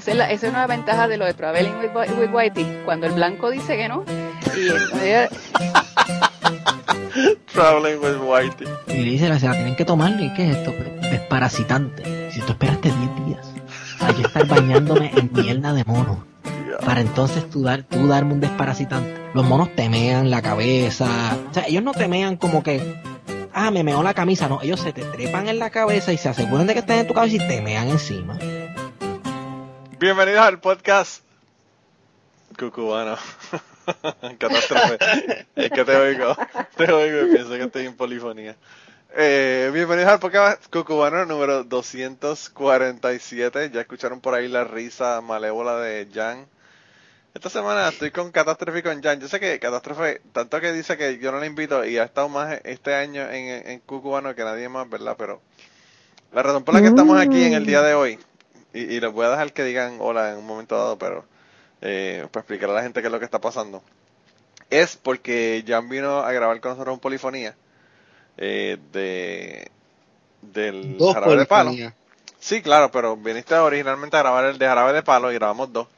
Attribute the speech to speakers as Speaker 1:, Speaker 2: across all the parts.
Speaker 1: esa es, la, esa es una ventaja de lo de Traveling with, with Whitey, cuando el blanco dice que no, y entonces,
Speaker 2: Traveling with Whitey.
Speaker 3: Y le dice, se la tienen que tomar, ¿y qué es esto? Desparasitante. Si tú esperaste 10 días, hay que estar bañándome en mierda de mono. Para entonces tú, dar, tú darme un desparasitante. Los monos temean la cabeza. O sea, ellos no temean como que, ah, me meó la camisa. No, ellos se te trepan en la cabeza y se aseguran de que estén en tu cabeza y te mean encima.
Speaker 2: Bienvenidos al podcast Cucubano. Catástrofe. es que te oigo. Te oigo y pienso que estoy en polifonía. Eh, bienvenidos al podcast Cucubano número 247. Ya escucharon por ahí la risa malévola de Jan. Esta semana estoy con Catástrofe y con Jan. Yo sé que Catástrofe, tanto que dice que yo no la invito y ha estado más este año en Cucubano que nadie más, ¿verdad? Pero la razón por la que estamos aquí en el día de hoy, y, y les voy a dejar que digan hola en un momento dado, pero eh, para explicar a la gente qué es lo que está pasando, es porque Jan vino a grabar con nosotros un polifonía eh, de del
Speaker 4: Dos
Speaker 2: jarabe de palo. Sí, claro, pero viniste originalmente a grabar el de jarabe de palo y grabamos dos.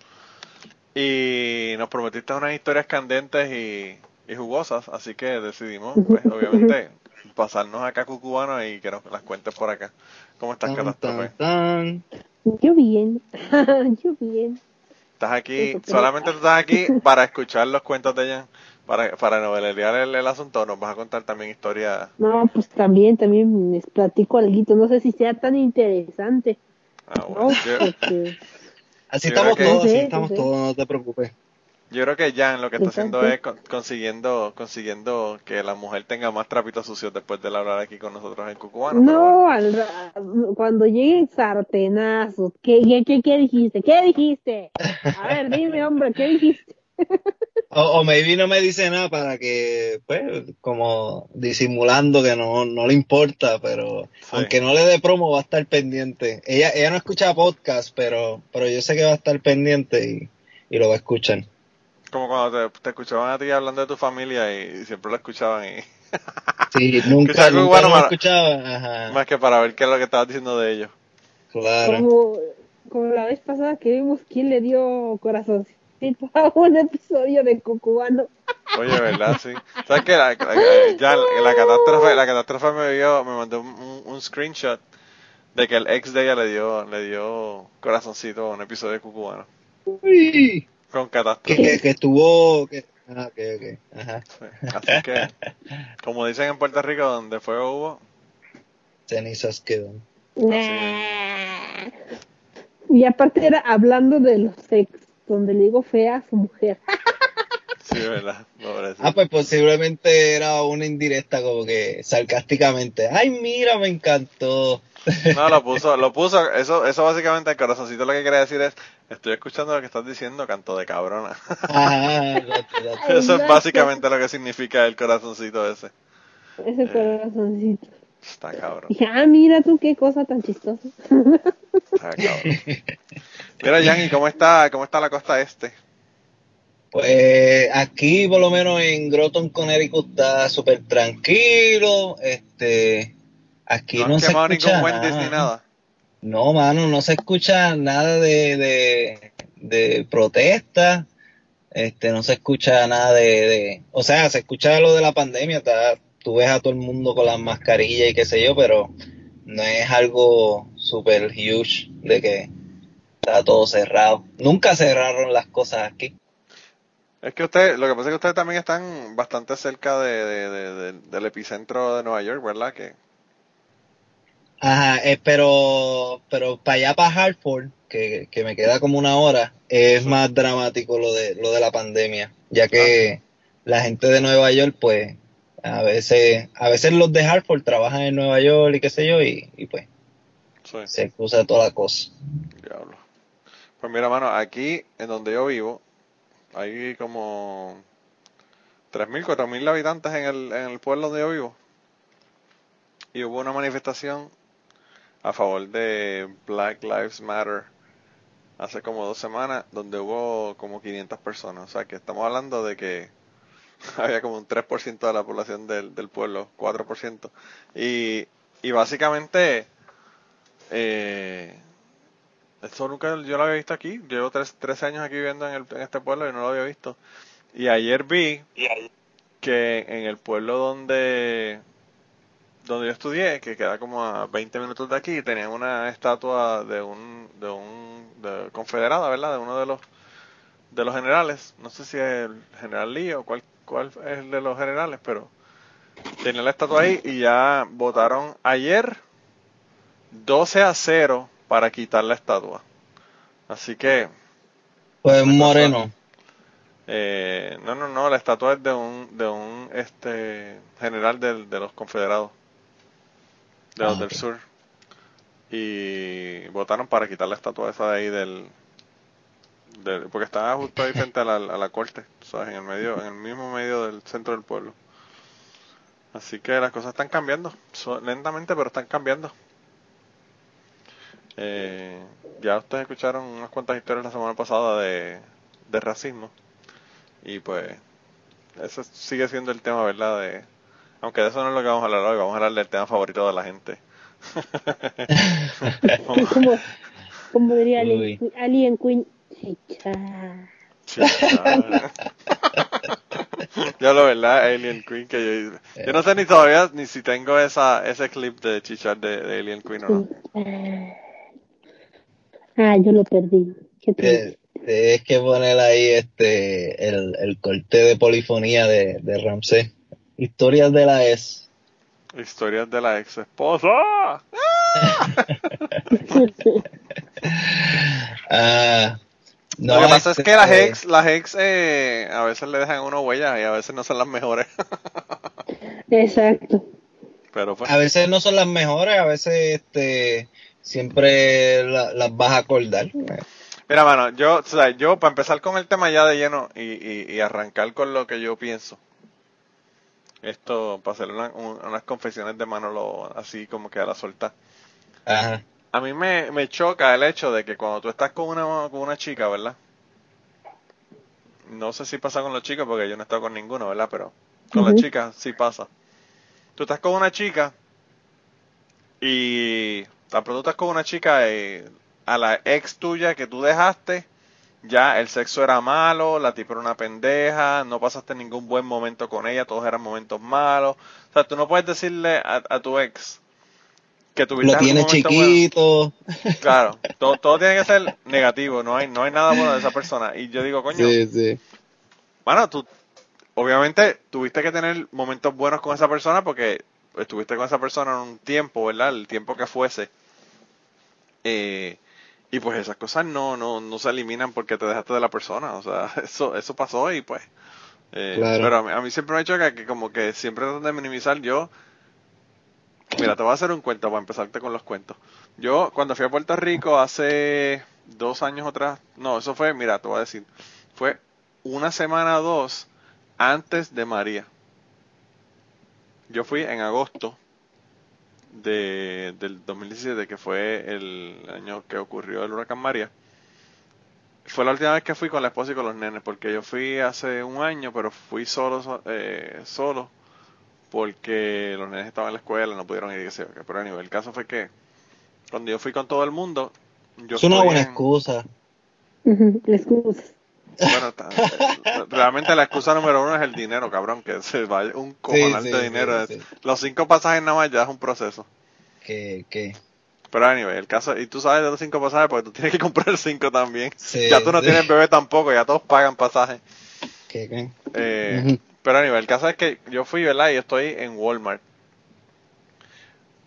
Speaker 2: Y nos prometiste unas historias candentes y, y jugosas, así que decidimos, pues, obviamente, pasarnos acá a Cucubano y que nos las cuentes por acá. ¿Cómo estás,
Speaker 4: Tan,
Speaker 2: Catástrofe?
Speaker 5: Yo bien, yo bien.
Speaker 2: Estás aquí, solamente tú estás aquí para escuchar los cuentos de Jan, para, para novelear el, el asunto. Nos vas a contar también historias.
Speaker 5: No, pues también, también les platico algo. No sé si sea tan interesante.
Speaker 2: Ah, bueno.
Speaker 5: No,
Speaker 2: Yo,
Speaker 5: porque
Speaker 4: Así
Speaker 2: Yo
Speaker 4: estamos
Speaker 2: creo que-
Speaker 4: todos, así
Speaker 5: Sí,
Speaker 4: estamos
Speaker 5: sí.
Speaker 4: todos, no te preocupes.
Speaker 2: Yo creo que Jan lo que está haciendo es consiguiendo consiguiendo que la mujer tenga más trapitos sucios después de hablar aquí con nosotros en Cucubano. bueno.
Speaker 5: no, al ra- cuando lleguen sartenazos, ¿qué, qué, qué, qué dijiste? ¿Qué dijiste? A ver, dime, hombre, ¿qué dijiste?
Speaker 4: O, o maybe no me dice nada para que, pues, como disimulando que no, no le importa, pero
Speaker 2: Sí.
Speaker 4: aunque no le dé promo va a estar pendiente. Ella, ella no escucha podcast, pero, pero yo sé que va a estar pendiente y, y lo va a escuchar.
Speaker 2: Como cuando te, te escuchaban a ti hablando de tu familia y, siempre lo escuchaban y
Speaker 4: Sí, nunca, nunca
Speaker 2: bueno
Speaker 4: lo
Speaker 2: para-
Speaker 4: escuchaba. Ajá,
Speaker 2: más que para ver qué es lo que estabas diciendo de ellos.
Speaker 4: claro.
Speaker 5: Como, como la vez pasada que vimos quién le dio corazoncito a un episodio de Cucubano.
Speaker 2: Oye, ¿verdad? Sí. ¿Sabes qué? La, la- ya la catástrofe, la catástrofe me dio, me mandó un, un- un screenshot de que el ex de ella le dio, le dio corazoncito a un episodio de Cucubano.
Speaker 4: Uy,
Speaker 2: Con
Speaker 4: que,
Speaker 2: catástrofe.
Speaker 4: que, que estuvo... Que, ah, ok, ok. Ajá.
Speaker 2: Sí. Así que, como dicen en Puerto Rico, donde fuego hubo,
Speaker 4: Cenizas quedan.
Speaker 5: Nah. Y aparte era hablando de los ex, donde le digo fea a su mujer.
Speaker 2: Sí, ¿verdad?
Speaker 4: Ah, pues posiblemente era una indirecta como que sarcásticamente. Ay, mira, me encantó.
Speaker 2: No, lo puso, lo puso, eso, eso básicamente el corazoncito lo que quiere decir es, estoy escuchando lo que estás diciendo, canto de cabrona.
Speaker 4: Ajá,
Speaker 2: Eso es básicamente lo que significa el corazoncito ese.
Speaker 5: Ese corazoncito.
Speaker 2: Está cabrón.
Speaker 5: Dije, ah, mira tú qué cosa tan chistosa.
Speaker 2: Está cabrón. Mira, Jan, ¿y cómo está, cómo está la costa este?
Speaker 4: Pues aquí, por lo menos en Groton, Connecticut, está súper tranquilo. Este, aquí
Speaker 2: No
Speaker 4: se escucha
Speaker 2: ningún
Speaker 4: nada.
Speaker 2: ni nada.
Speaker 4: No, mano, no se escucha nada de, de, de protesta. Este, no se escucha nada de, de, o sea, se escucha lo de la pandemia, está, tú ves a todo el mundo con las mascarillas y qué sé yo, pero no es algo super huge de que está todo cerrado. Nunca cerraron las cosas aquí.
Speaker 2: Es que usted, lo que pasa es que ustedes también están bastante cerca de, de- de- de- del epicentro de Nueva York, ¿verdad? Que
Speaker 4: Ajá, eh, pero, pero para allá, para Hartford, que, que me queda como una hora, es más dramático lo de, lo de la pandemia, ya que la gente de Nueva York, pues, a veces, a veces los de Hartford trabajan en Nueva York y qué sé yo, y, y pues,
Speaker 2: sí,
Speaker 4: se cruza toda la cosa.
Speaker 2: diablo. Pues mira, mano, aquí en donde yo vivo, hay como 3.000, 4.000 habitantes en el, en el pueblo donde yo vivo. Y hubo una manifestación a favor de Black Lives Matter hace como dos semanas, donde hubo como 500 personas. O sea, que estamos hablando de que había como un 3% de la población del, del pueblo, 4%. Y, y básicamente, eh, Eso nunca yo lo había visto aquí. Llevo tres, 13 años aquí viviendo en, el, en este pueblo y no lo había visto. Y ayer vi que en el pueblo donde donde yo estudié, que queda como a 20 minutos de aquí, tenían una estatua de un, de un de confederada, ¿verdad? De uno de los de los generales. No sé si es el general Lee o cuál, cuál es el de los generales, pero tenía la estatua ahí y ya votaron ayer 12 a 0 para quitar la estatua. Así que...
Speaker 4: Pues moreno.
Speaker 2: Eh, no, no, no, la estatua es de un, de un este, general de, de los confederados, de los
Speaker 4: Ah,
Speaker 2: del sur. Y votaron para quitar la estatua esa de ahí del... del- porque estaba justo ahí frente a la, a la corte, ¿sabes? En el medio, en el mismo medio del centro del pueblo. Así que las cosas están cambiando, so- lentamente, pero están cambiando. Eh, ya ustedes escucharon unas cuantas historias la semana pasada de, de racismo. Y pues, ese sigue siendo el tema, ¿verdad? De, aunque de eso no es lo que vamos a hablar hoy, vamos a hablar del tema favorito de la gente.
Speaker 5: Como, como diría. Alien, Alien Queen. Chicha.
Speaker 2: Chicha. Yo lo verdad, Alien Queen, que yo, yo no sé ni todavía ni si tengo esa ese clip de chichar de, de Alien Queen o no.
Speaker 5: Ah, yo lo perdí. Qué triste.
Speaker 4: Eh, Tienes que poner ahí este el, el corte de polifonía de, de Ramsey. Historias de la ex.
Speaker 2: Historias de la ex esposa.
Speaker 4: Ah, no,
Speaker 2: Lo que pasa es que las ex, las ex eh, a veces le dejan uno huellas y a veces no son las mejores.
Speaker 5: Exacto.
Speaker 2: Pero pues,
Speaker 4: A veces no son las mejores, a veces este siempre la- las vas a acordar.
Speaker 2: mira, mano, yo, o sea, yo para empezar con el tema ya de lleno y, y, y arrancar con lo que yo pienso. Esto, para hacer una- un- unas confesiones de Manolo así como que a la suelta.
Speaker 4: Ajá.
Speaker 2: A mí me, me choca el hecho de que cuando tú estás con una, con una chica, ¿verdad? No sé si pasa con los chicos porque yo no he estado con ninguno, ¿verdad? Pero con las chicas sí pasa. Tú estás con una chica y tan pronto estás con una chica y a la ex tuya que tú dejaste, ya el sexo era malo, la tipa era una pendeja, no pasaste ningún buen momento con ella, todos eran momentos malos. O sea, tú no puedes decirle a, a tu ex que tuviste
Speaker 4: Lo
Speaker 2: algún
Speaker 4: tiene
Speaker 2: momento bueno.
Speaker 4: chiquito.
Speaker 2: Claro, todo, todo tiene que ser negativo, no hay, no hay nada bueno de esa persona. Y yo digo, coño,
Speaker 4: Sí, sí.
Speaker 2: bueno, tú, obviamente tuviste que tener momentos buenos con esa persona porque estuviste con esa persona en un tiempo, ¿verdad? El tiempo que fuese. Eh, y pues esas cosas no, no, no se eliminan porque te dejaste de la persona, o sea, eso, eso pasó y pues. eh,
Speaker 4: Claro.
Speaker 2: Pero a mí, a mí siempre me choca que como que siempre tratan de minimizar yo. Mira, te voy a hacer un cuento para empezarte con los cuentos. Yo cuando fui a Puerto Rico hace dos años atrás, no, eso fue, mira, te voy a decir, fue una semana o dos antes de María. Yo fui en agosto de, del 2017, que fue el año que ocurrió el huracán María. Fue la última vez que fui con la esposa y con los nenes, porque yo fui hace un año, pero fui solo, so- eh, solo, porque los nenes estaban en la escuela, no pudieron ir, y qué sé yo, qué. pero a nivel, el caso fue que cuando yo fui con todo el mundo, yo
Speaker 4: es una buena
Speaker 2: en-
Speaker 4: excusa.
Speaker 2: Ta- eh, realmente la excusa número uno es el dinero, cabrón, que se va un cojonal
Speaker 4: sí,
Speaker 2: de dinero.
Speaker 4: sí.
Speaker 2: Los cinco pasajes nada más ya es un proceso.
Speaker 4: Que, que,
Speaker 2: Pero anyway, el caso, y tú sabes de los cinco pasajes porque tú tienes que comprar cinco también.
Speaker 4: Sí,
Speaker 2: ya tú no
Speaker 4: sí.
Speaker 2: tienes bebé tampoco, ya todos pagan pasajes.
Speaker 4: que, que.
Speaker 2: Eh. Pero anyway, el caso es que yo fui, ¿verdad? Y yo estoy en Walmart.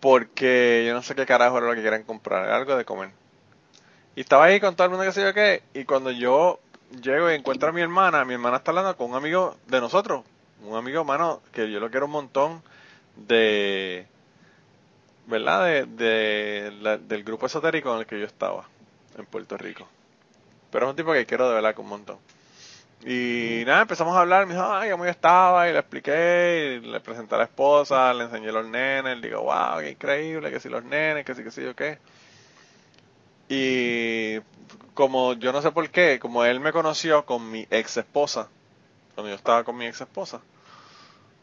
Speaker 2: Porque yo no sé qué carajo era lo que querían comprar, algo de comer. Y estaba ahí con todo el mundo que sé yo qué, y cuando yo llego y encuentro a mi hermana, mi hermana está hablando con un amigo de nosotros, un amigo hermano que yo lo quiero un montón de, ¿verdad? De, de la- del grupo esotérico en el que yo estaba en Puerto Rico. Pero es un tipo que quiero de verdad con un montón. Y nada, empezamos a hablar, me dijo, ay, cómo yo estaba, y le expliqué, y le presenté a la esposa, le enseñé los nenes, le digo, wow, qué increíble, que si los nenes, que si, que si yo qué. Y como yo no sé por qué, como él me conoció con mi ex esposa, cuando yo estaba con mi ex esposa,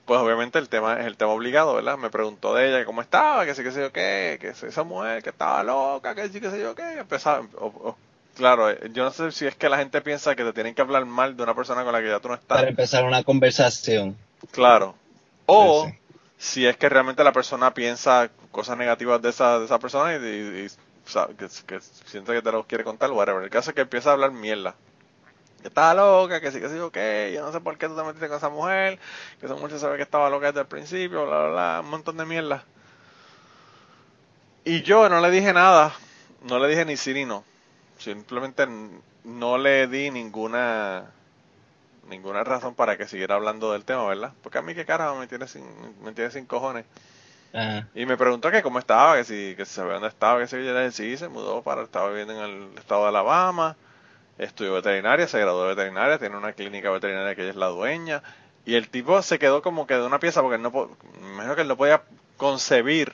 Speaker 2: pues obviamente el tema es el tema obligado, ¿verdad? Me preguntó de ella que cómo estaba, que sí, que sé yo qué, que esa mujer que estaba loca, que sí, que sé yo qué. Empezaba, o- o- claro, eh, yo no sé si es que la gente piensa que te tienen que hablar mal de una persona con la que ya tú no estás.
Speaker 4: Para empezar una conversación.
Speaker 2: Claro. O
Speaker 4: sí.
Speaker 2: si es que realmente la persona piensa cosas negativas de esa, de esa persona y, y- y, que, que siente que te lo quiere contar, whatever. El caso es que empieza a hablar mierda. Que estaba loca, que sí, que sí, ok, yo no sé por qué tú te metiste con esa mujer, que esa mujer sabe que estaba loca desde el principio, bla, bla, bla, un montón de mierda. Y yo no le dije nada, no le dije ni sí ni no. Simplemente no le di ninguna ninguna razón para que siguiera hablando del tema, ¿verdad? Porque a mí qué carajo me tiene me tiene sin cojones.
Speaker 4: Ajá.
Speaker 2: Y me preguntó que cómo estaba, que si, que si sabía dónde estaba, que le dije, sí, se mudó para, estaba viviendo en el estado de Alabama, estudió veterinaria, se graduó de veterinaria, tiene una clínica veterinaria que ella es la dueña. Y el tipo se quedó como que de una pieza porque no, me imagino que él no podía concebir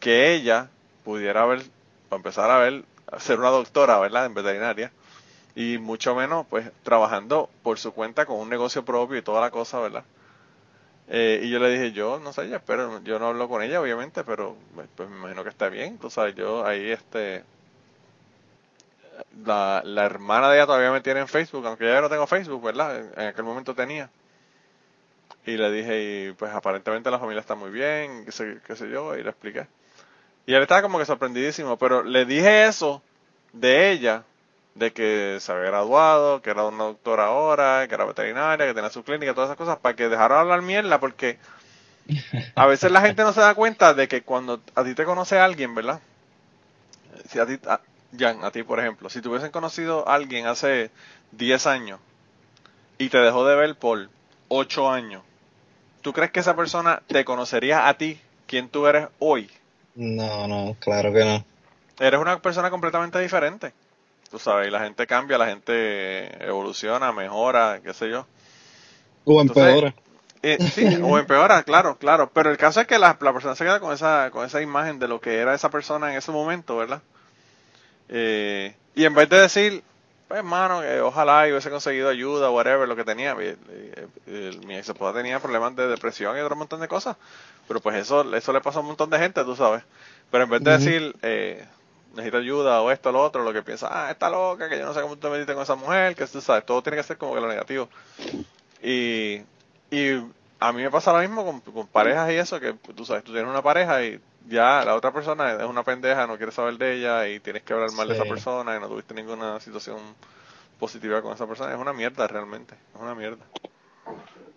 Speaker 2: que ella pudiera haber, o empezar a ver, ser una doctora, ¿verdad? En veterinaria. Y mucho menos, pues, trabajando por su cuenta con un negocio propio y toda la cosa, ¿verdad? Eh, y yo le dije, yo no sé, yo espero, yo no hablo con ella, obviamente, pero pues me imagino que está bien, tú sabes, yo ahí, este, la, la hermana de ella todavía me tiene en Facebook, aunque ya no tengo Facebook, ¿verdad? En, en aquel momento tenía. Y le dije, y pues aparentemente la familia está muy bien, qué sé, qué sé yo, y le expliqué. Y él estaba como que sorprendidísimo, pero le dije eso de ella, de que se había graduado, que era una doctora ahora, que era veterinaria, que tenía su clínica, todas esas cosas, para que dejara de hablar mierda, porque a veces la gente no se da cuenta de que cuando a ti te conoce alguien, ¿verdad? Si a ti, a, Jan, a ti por ejemplo, si te hubiesen conocido a alguien hace 10 años y te dejó de ver por 8 años, ¿tú crees que esa persona te conocería a ti, quien tú eres hoy?
Speaker 4: No, no, claro que no.
Speaker 2: Eres una persona completamente diferente. Tú sabes, y la gente cambia, la gente evoluciona, mejora, qué sé yo.
Speaker 4: O empeora.
Speaker 2: Eh, sí, o empeora, claro, claro. Pero el caso es que la, la persona se queda con esa, con esa imagen de lo que era esa persona en ese momento, ¿verdad? Eh, y en vez de decir, pues hermano, que ojalá yo hubiese conseguido ayuda, whatever, lo que tenía. eh, eh, eh, mi ex esposa tenía problemas de depresión y otro montón de cosas. Pero pues eso, eso le pasó a un montón de gente, tú sabes. Pero en vez de decir, eh, necesito ayuda o esto o lo otro, lo que piensa, ah, está loca, que yo no sé cómo tú te metiste con esa mujer, que tú sabes, todo tiene que ser como que lo negativo. Y, y a mí me pasa lo mismo con, con parejas y eso, que tú sabes, tú tienes una pareja y ya la otra persona es una pendeja, no quiere saber de ella y tienes que hablar mal de esa persona y no tuviste ninguna situación positiva con esa persona. Es una mierda realmente, es una mierda.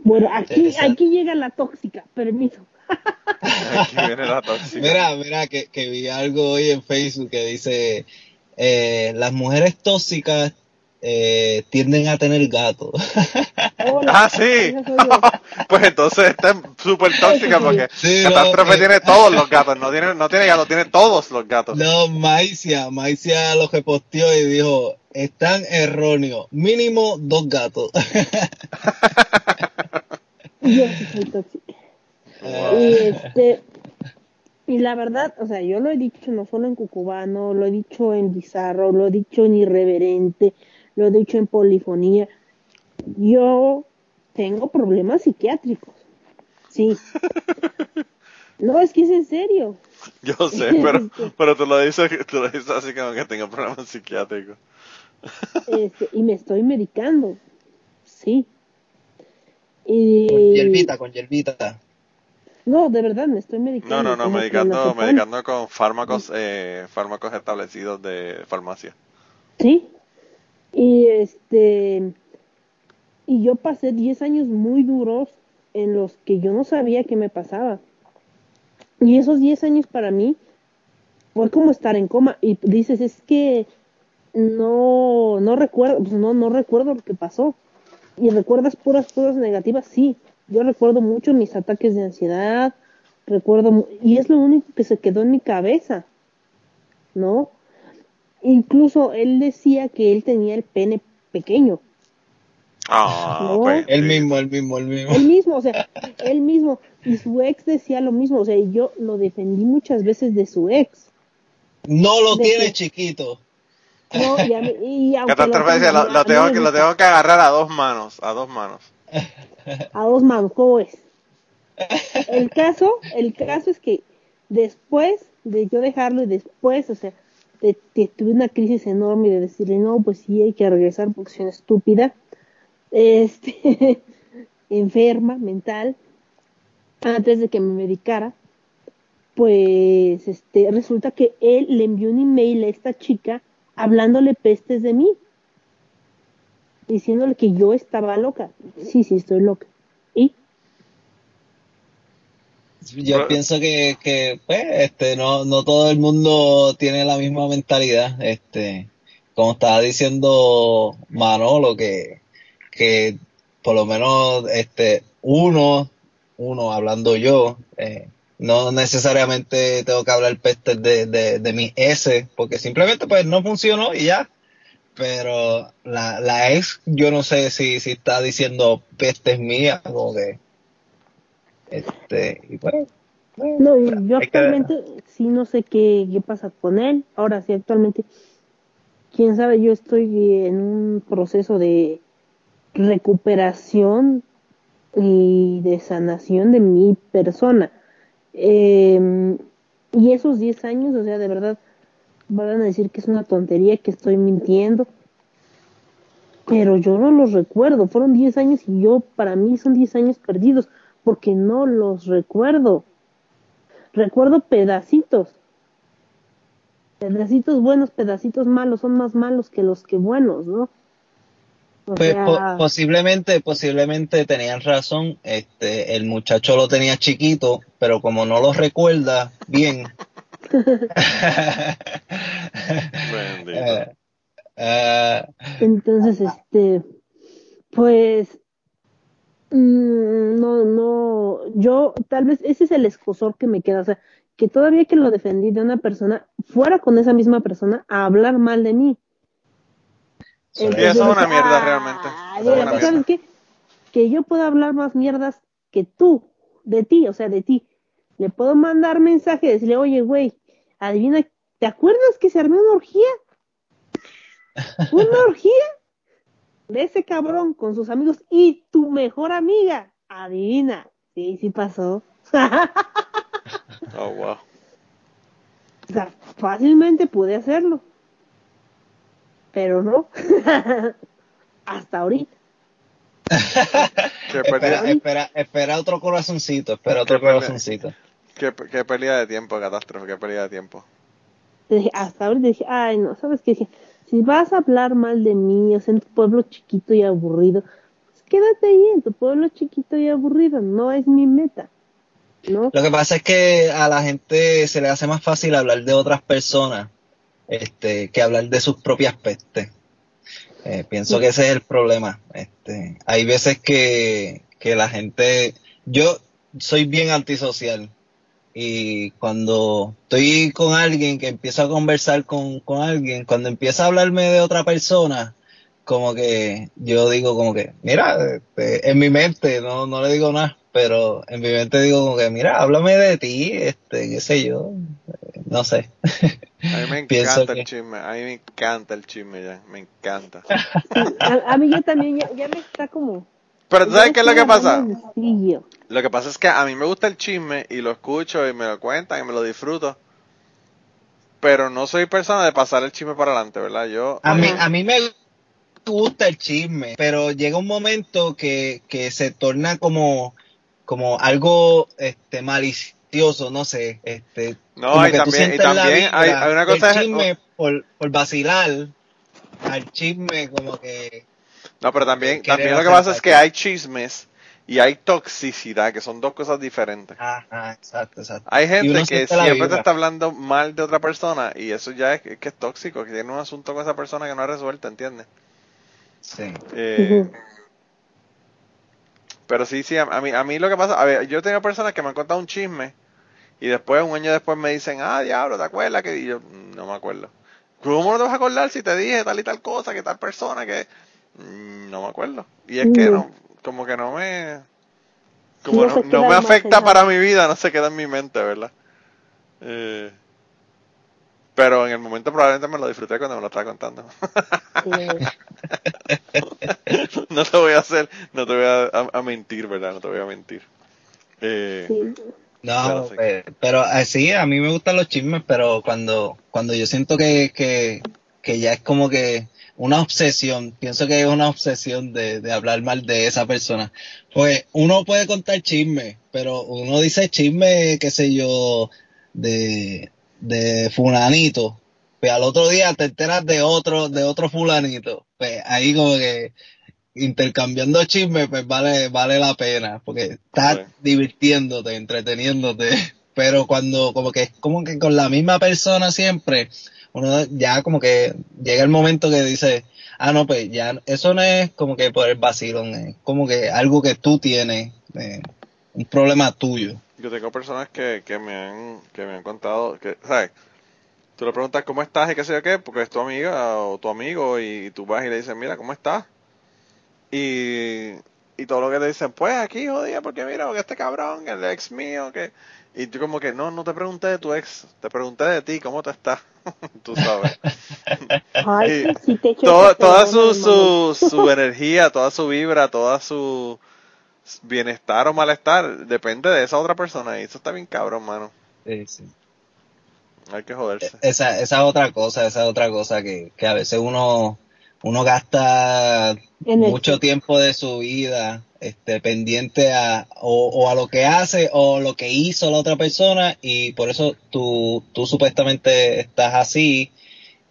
Speaker 5: Bueno, aquí, aquí llega la tóxica, permiso.
Speaker 2: Aquí viene la tóxica.
Speaker 4: Mira, mira, que, que vi algo hoy en Facebook que dice, eh, las mujeres tóxicas eh, tienden a tener gatos.
Speaker 5: Hola,
Speaker 2: Ah, sí. pues entonces esta es súper tóxica porque
Speaker 4: Sí, no,
Speaker 2: Catástrofe
Speaker 4: eh.
Speaker 2: tiene todos los gatos, no tiene, no tiene gatos, tiene todos los gatos.
Speaker 4: no, Maicia, Maicia lo reposteó y dijo, están erróneos, mínimo dos gatos.
Speaker 5: Yo sí soy tóxica. Y este, y la verdad, o sea, yo lo he dicho no solo en Cucubano, lo he dicho en Bizarro, lo he dicho en Irreverente, lo he dicho en Polifonía. Yo tengo problemas psiquiátricos. Sí. No, es que es en serio.
Speaker 2: Yo sé, pero, pero tú lo dices, tú lo dices así como que tengo problemas psiquiátricos.
Speaker 5: Este, y me estoy medicando. Sí. Y...
Speaker 4: Con hierbita, con hierbita.
Speaker 5: No, de verdad, me estoy medicando.
Speaker 2: No, no, no, medicando, medicando con fármacos, eh, fármacos establecidos de farmacia.
Speaker 5: Sí. Y este. Y yo pasé 10 años muy duros en los que yo no sabía qué me pasaba. Y esos 10 años para mí fue como estar en coma. Y dices, es que no, no recuerdo, pues no, no recuerdo lo que pasó. Y recuerdas puras cosas negativas, sí. Yo recuerdo mucho mis ataques de ansiedad, recuerdo, y es lo único que se quedó en mi cabeza, ¿no? Incluso él decía que él tenía el pene pequeño.
Speaker 2: Ah,
Speaker 5: No.
Speaker 4: El mismo, el mismo, el mismo.
Speaker 5: Él mismo, o sea, él mismo. Y su ex decía lo mismo, o sea, y yo lo defendí muchas veces de su ex.
Speaker 4: No lo
Speaker 5: ¿De
Speaker 4: tiene chiquito.
Speaker 5: No, y a mí- y
Speaker 2: Catástrofe
Speaker 5: lo
Speaker 2: tengo que agarrar a dos manos, a dos manos.
Speaker 5: A dos manos, ¿cómo es? El caso, el caso es que después de yo dejarlo y después, o sea, de, de- tuve una crisis enorme de decirle, no, pues sí, hay que regresar porque soy una estúpida, este, enferma, mental, antes de que me medicara, pues, este, resulta que él le envió un email a esta chica hablándole pestes de mí, diciéndole que yo estaba loca. Sí, sí, estoy loca. ¿Y?
Speaker 4: Yo pienso que, que pues, este, no, no todo el mundo tiene la misma mentalidad. Este, como estaba diciendo Manolo, que, que por lo menos este, uno, uno hablando yo, eh, no necesariamente tengo que hablar pestes de, de, de mi S, porque simplemente pues no funcionó y ya. Pero la, la ex, yo no sé si, si está diciendo pestes mías, como que, este, y pues, pues,
Speaker 5: No, y yo actualmente sí no sé qué, qué pasa con él. Ahora sí, actualmente, quién sabe, yo estoy en un proceso de recuperación y de sanación de mi persona. Eh, y esos 10 años, o sea, de verdad, van a decir que es una tontería, que estoy mintiendo. Pero yo no los recuerdo, fueron 10 años y yo, para mí son 10 años perdidos, porque no los recuerdo recuerdo pedacitos. Pedacitos buenos, pedacitos malos, son más malos que los que buenos, ¿no? O
Speaker 4: Pues
Speaker 5: sea,
Speaker 4: po- posiblemente, posiblemente tenían razón, este, el muchacho lo tenía chiquito, pero como no lo recuerda bien. Eh, eh,
Speaker 5: entonces, este, pues, mm, no, no, yo, tal vez ese es el escosor que me queda, o sea, que todavía que lo defendí de una persona, fuera con esa misma persona a hablar mal de mí. Entonces,
Speaker 2: eso es una mierda
Speaker 5: "Ah,
Speaker 2: realmente. Eso es
Speaker 5: mira,
Speaker 2: una
Speaker 5: ¿sabes qué? Que yo puedo hablar más mierdas que tú, de ti, o sea, de ti. Le puedo mandar mensaje y decirle, oye, güey, adivina, ¿te acuerdas que se armó una orgía? ¿Una orgía? De ese cabrón con sus amigos y tu mejor amiga. Adivina. Sí, sí pasó.
Speaker 2: Oh, wow.
Speaker 5: O sea, fácilmente pude hacerlo. Pero no. Hasta ahorita.
Speaker 4: Espera, espera, espera otro corazoncito, espera otro
Speaker 2: Qué pelea.
Speaker 4: corazoncito.
Speaker 2: qué, qué pérdida de tiempo, catástrofe, qué pérdida de tiempo.
Speaker 5: Te dije, hasta ahorita dije, ay, no, ¿sabes qué? Dije, si vas a hablar mal de mí, o sea, en tu pueblo chiquito y aburrido, pues quédate ahí en tu pueblo chiquito y aburrido, no es mi meta, ¿no?
Speaker 4: Lo que pasa es que a la gente se le hace más fácil hablar de otras personas este, que hablar de sus propias pestes. Eh, pienso que ese es el problema. Este, hay veces que, que la gente, yo soy bien antisocial y cuando estoy con alguien que empiezo a conversar con, con alguien, cuando empieza a hablarme de otra persona, como que yo digo como que, mira, este, en mi mente no, no le digo nada, pero en mi mente digo como que, mira, háblame de ti, este, qué sé yo, eh, no sé.
Speaker 2: A mí me encanta
Speaker 4: que-
Speaker 2: el chisme, a mí me encanta el chisme ya, me encanta.
Speaker 5: A, a mí ya también, ya, ya me está como...
Speaker 2: Pero ¿tú
Speaker 5: ya
Speaker 2: sabes qué es lo que pasa? Lo que pasa es que a mí me gusta el chisme y lo escucho y me lo cuentan y me lo disfruto. Pero no soy persona de pasar el chisme para adelante, ¿verdad? Yo...
Speaker 4: A mí, a mí me gusta el chisme, pero llega un momento que, que se torna como, como algo este malicioso, no sé, este
Speaker 2: No,
Speaker 4: como
Speaker 2: y
Speaker 4: que tú
Speaker 2: también, y
Speaker 4: la
Speaker 2: hay, una cosa... es-
Speaker 4: chisme por, por vacilar al chisme como que
Speaker 2: No, pero también, también lo que pasa es que hay chismes y hay toxicidad, que son dos cosas diferentes.
Speaker 4: ajá, exacto, exacto.
Speaker 2: Hay gente que siempre te está hablando mal de otra persona y eso ya es, que- que es tóxico, que tiene un asunto con esa persona que no ha resuelto, ¿entiendes?
Speaker 4: Sí.
Speaker 2: Eh. Pero sí, sí, a, a mí, a mí lo que pasa, a ver, yo tengo personas que me han contado un chisme y después, un año después me dicen, ah, diablo, ¿te acuerdas? que Y yo, "Mm, no me acuerdo. ¿Cómo no te vas a acordar si te dije tal y tal cosa, que tal persona, que... "Mm, no me acuerdo. Y es que
Speaker 5: No.
Speaker 2: como que no me... Como
Speaker 5: No
Speaker 2: no, me afecta para mi vida, no se queda en mi mente, ¿verdad? Eh, pero en el momento probablemente me lo disfruté cuando me lo estaba contando.
Speaker 5: Eh,
Speaker 2: no te voy a hacer, no te voy a, a- a mentir, ¿verdad? No te voy a mentir. Eh,
Speaker 5: Sí.
Speaker 4: No,
Speaker 2: Pero sí.
Speaker 4: pe- pero eh, sí, a mí me gustan los chismes, pero cuando, cuando yo siento que, que, que ya es como que una obsesión, pienso que es una obsesión de, de hablar mal de esa persona. Pues uno puede contar chismes, pero uno dice chisme, qué sé yo, de, de fulanito, pues al otro día te enteras de otro, de otro fulanito. Pues ahí como que intercambiando chismes, pues vale, vale la pena, porque estás divirtiéndote, entreteniéndote, pero cuando como que es como que con la misma persona siempre, uno ya como que llega el momento que dice, ah no, pues ya eso no es como que por el vacilón, es como que algo que tú tienes, eh, un problema tuyo.
Speaker 2: Yo tengo personas que, que me han que me han contado que, ¿sabes? Tú le preguntas cómo estás y qué sé yo qué, porque es tu amiga o tu amigo y tú vas y le dices, mira, ¿cómo estás? Y, y todo lo que te dicen, pues aquí jodida, porque mira, porque este cabrón, el ex mío, que... Y tú como que, no, no te pregunté de tu ex, te pregunté de ti, ¿cómo te estás? tú sabes.
Speaker 5: Ay,
Speaker 2: Y
Speaker 5: pues sí te
Speaker 2: toda
Speaker 5: perdón,
Speaker 2: su, su, su energía, toda su vibra, toda su bienestar o malestar depende de esa otra persona y eso está bien cabrón, mano.
Speaker 4: Sí, sí.
Speaker 2: Hay que joderse.
Speaker 4: Esa, esa es otra cosa, esa es otra cosa que, que a veces uno, uno gasta mucho tiempo de su vida este, pendiente a, o, o a lo que hace o lo que hizo la otra persona y por eso tú, tú supuestamente estás así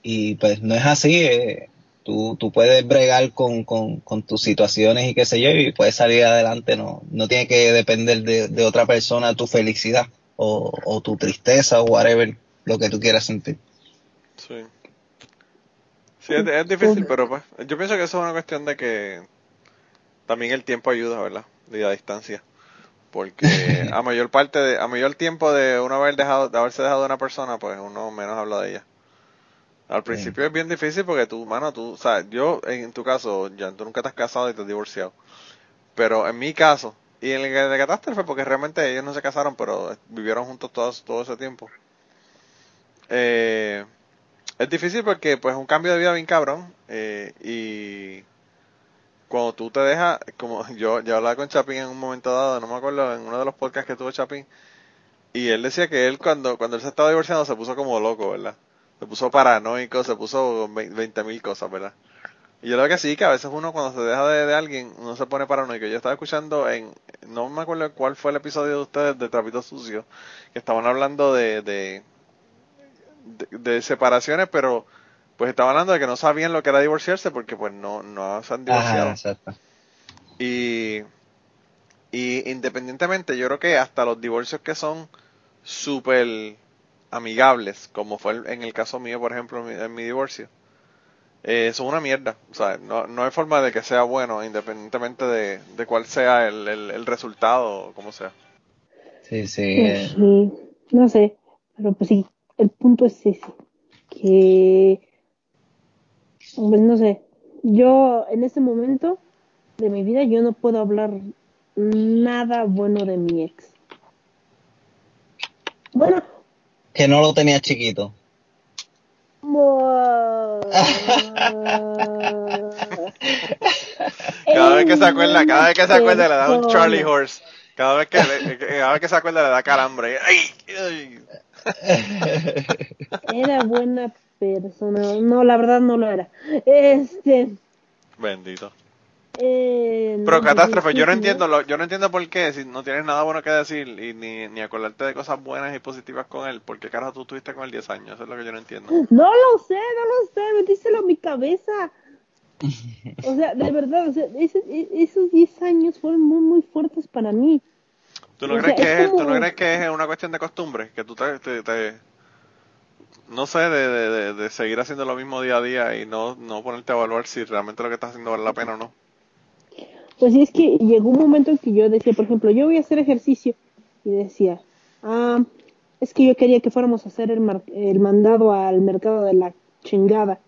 Speaker 4: y pues no es así. eh, Tú, tú puedes bregar con, con, con tus situaciones y qué sé yo y puedes salir adelante. No, no tiene que depender de, de otra persona tu felicidad o, o tu tristeza o whatever lo que tú quieras sentir.
Speaker 2: Sí. Sí, es, es difícil, pero pues yo pienso que eso es una cuestión de que también el tiempo ayuda, ¿verdad? De la distancia. Porque a mayor parte de, a mayor tiempo de uno haber dejado, de haberse dejado de una persona, pues uno menos habla de ella. Al principio es bien difícil porque tú, mano, tú, o sea, yo en tu caso, ya tú nunca te has casado y te has divorciado. Pero en mi caso, y en el de catástrofe, porque realmente ellos no se casaron, pero vivieron juntos todo, todo ese tiempo. Eh, es difícil porque pues es un cambio de vida bien cabrón eh, y cuando tú te dejas, como yo, yo hablaba con Chapín en un momento dado, no me acuerdo, en uno de los podcasts que tuvo Chapín, y él decía que él cuando, cuando él se estaba divorciando se puso como loco, ¿verdad? Se puso paranoico, se puso 20 mil cosas, ¿verdad? Y yo creo que sí, que a veces uno cuando se deja de, de alguien, uno se pone paranoico. Yo estaba escuchando en, no me acuerdo cuál fue el episodio de ustedes de Trapito Sucio, que estaban hablando de, de, de, de separaciones, pero pues estaban hablando de que no sabían lo que era divorciarse porque pues no, no se han divorciado.
Speaker 4: Ajá, exacto.
Speaker 2: Y, y independientemente, yo creo que hasta los divorcios que son súper amigables, como fue el- en el caso mío, por ejemplo, en mi, en mi divorcio, eh, son una mierda. O sea, no, no hay forma de que sea bueno, independientemente de, de cuál sea el, el, el resultado o como sea.
Speaker 4: Sí, sí.
Speaker 5: Sí, no sé, pero pues sí, el punto es ese, que, pues no sé, yo en este momento de mi vida yo no puedo hablar nada bueno de mi ex. Bueno,
Speaker 4: que no lo tenía chiquito.
Speaker 2: Cada vez que se acuerda, cada vez que se acuerda le da un. Charlie Horse. Cada vez que, le- cada vez que se acuerda le da calambre. ¡Ay! ¡Ay!
Speaker 5: Era buena persona. No, la verdad no lo era. Este.
Speaker 2: Bendito.
Speaker 5: Eh,
Speaker 2: Pero catástrofe, yo no
Speaker 5: sí,
Speaker 2: entiendo, lo- yo no entiendo por qué, si no tienes nada bueno que decir y ni, ni acordarte de cosas buenas y positivas con él, porque carajo tú estuviste con él 10 años, eso es lo que yo no entiendo.
Speaker 5: No lo sé, no lo sé, metíselo en mi cabeza. O sea, de verdad, o sea, e- esos 10 años fueron muy, muy fuertes para mí.
Speaker 2: ¿Tú no
Speaker 5: O
Speaker 2: crees
Speaker 5: sea,
Speaker 2: que
Speaker 5: es
Speaker 2: tú no crees que es una cuestión de costumbre? Que tú te, te- te- no sé, de, de, de- de seguir haciendo lo mismo día a día y no, no ponerte a evaluar si realmente lo que estás haciendo vale la pena o no.
Speaker 5: Pues es que llegó un momento en que yo decía, por ejemplo, yo voy a hacer ejercicio. Y decía, ah, es que yo quería que fuéramos a hacer el, mar- el mandado al mercado de la chingada.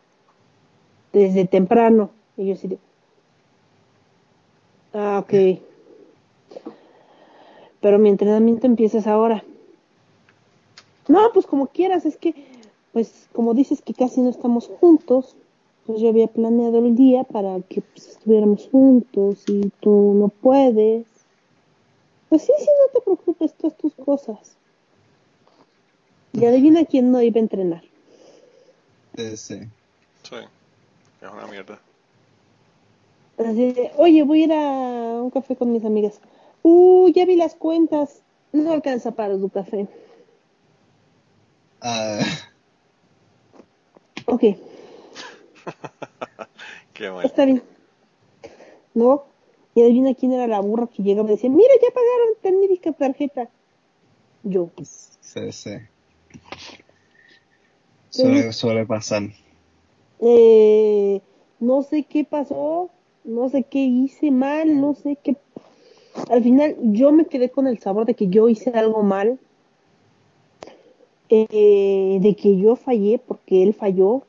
Speaker 5: Desde temprano. Y yo así de, ah, ok. Pero mi entrenamiento empieza es ahora. No, pues como quieras, es que, pues como dices que casi no estamos juntos, pues yo había planeado el día para que pues, estuviéramos juntos y tú no puedes. Pues sí, sí, no te preocupes, todas tus cosas. Y adivina quién no iba a entrenar.
Speaker 4: Sí, sí.
Speaker 2: Sí. Es una mierda.
Speaker 5: Así de, oye, voy a ir a un café con mis amigas. Uh, ya vi las cuentas. No alcanza para tu café.
Speaker 4: Ah,
Speaker 5: Ok,
Speaker 2: Qué bueno.
Speaker 5: está bien. ¿No? Y adivina quién era la burra que llegaba y decía, mira, ya pagaron, ten mi tarjeta. Yo.
Speaker 4: sí, sí. Suele, suele pasar.
Speaker 5: Eh, no sé qué pasó, no sé qué hice mal, no sé qué. Al final yo me quedé con el sabor de que yo hice algo mal, eh, de que yo fallé porque él falló,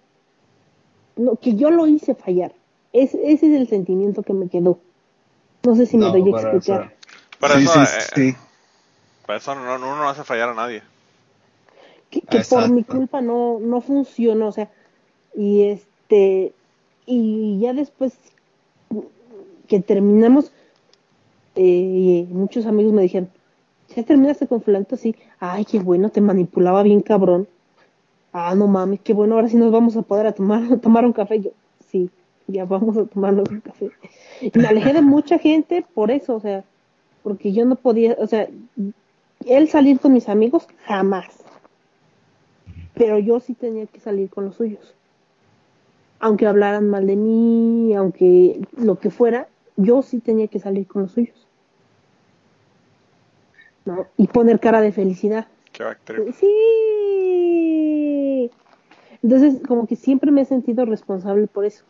Speaker 5: no, que yo lo hice fallar. Es, ese es el sentimiento que me quedó. No sé si me
Speaker 4: No,
Speaker 5: doy a explicar.
Speaker 4: sí,
Speaker 2: eso,
Speaker 4: sí,
Speaker 2: eh,
Speaker 4: sí.
Speaker 2: para eso no, uno no hace fallar a nadie.
Speaker 5: que, que por mi culpa no, no funcionó, o sea, y este, y ya después que terminamos, eh, muchos amigos me dijeron, ¿ya terminaste con fulanito? Sí, ay, qué bueno, te manipulaba bien cabrón. Ah, no mames, qué bueno, ahora sí nos vamos a poder a tomar, tomar un café. Yo, sí, ya vamos a tomarnos un café. Y me alejé de mucha gente por eso, o sea, porque yo no podía, o sea, él salir con mis amigos, jamás. Pero yo sí tenía que salir con los suyos. Aunque hablaran mal de mí, aunque lo que fuera, yo sí tenía que salir con los suyos. ¿No? Y poner cara de felicidad.
Speaker 2: Qué.
Speaker 5: Sí. Entonces, como que siempre me he sentido responsable por eso.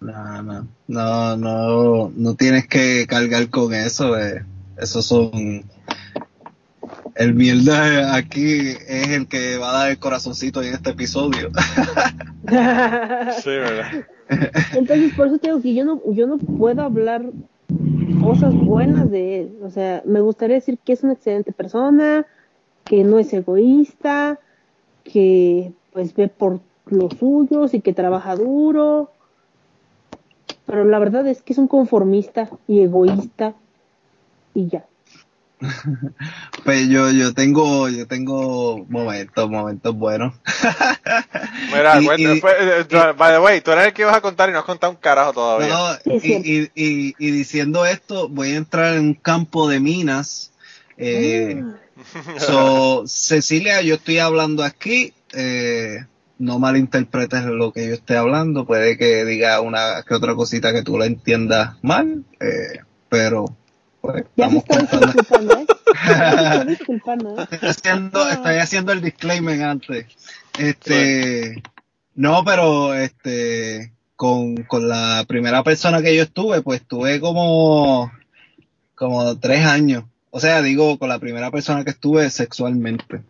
Speaker 4: No, no, no, no, no tienes que cargar con eso. Eh. Esos son. El mierda aquí es el que va a dar el corazoncito en este episodio.
Speaker 2: Sí, ¿verdad?
Speaker 5: Entonces, por eso te digo que yo no, yo no puedo hablar cosas buenas de él. O sea, me gustaría decir que es una excelente persona, que no es egoísta, que pues ve por los suyos y que trabaja duro. Pero la verdad es que es un conformista y egoísta y ya.
Speaker 4: Pues yo, yo tengo, yo tengo momentos, momentos buenos.
Speaker 2: Mira,
Speaker 4: Y-
Speaker 2: cuenta-
Speaker 4: y-
Speaker 2: eh, eh, by the way, tú eres el que ibas a contar y no has contado un carajo todavía.
Speaker 4: No,
Speaker 5: Sí,
Speaker 4: y, y, y, y diciendo esto, voy a entrar en un campo de minas. Eh, so, Cecilia, yo estoy hablando aquí. Eh, no malinterpretes lo que yo esté hablando. Puede que diga una que otra cosita que tú la entiendas mal. eh, pero, pues,
Speaker 5: Ya se
Speaker 4: estamos
Speaker 5: está
Speaker 4: contando.
Speaker 5: disculpando, ¿eh? Disculpando, ¿eh?
Speaker 4: Estoy haciendo, estoy haciendo el disclaimer antes. Este, no, pero este, con, con la primera persona que yo estuve, pues tuve como, como tres años. O sea, digo, con la primera persona que estuve sexualmente.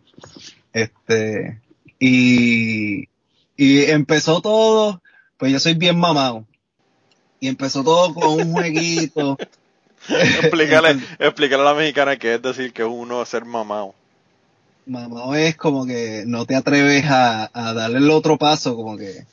Speaker 4: Este, y, y empezó todo, pues yo soy bien mamado. Y empezó todo con un jueguito.
Speaker 2: explícale, explícale a la mexicana que es decir que uno ser mamado.
Speaker 4: Mamá es como que no te atreves a, a darle el otro paso, como que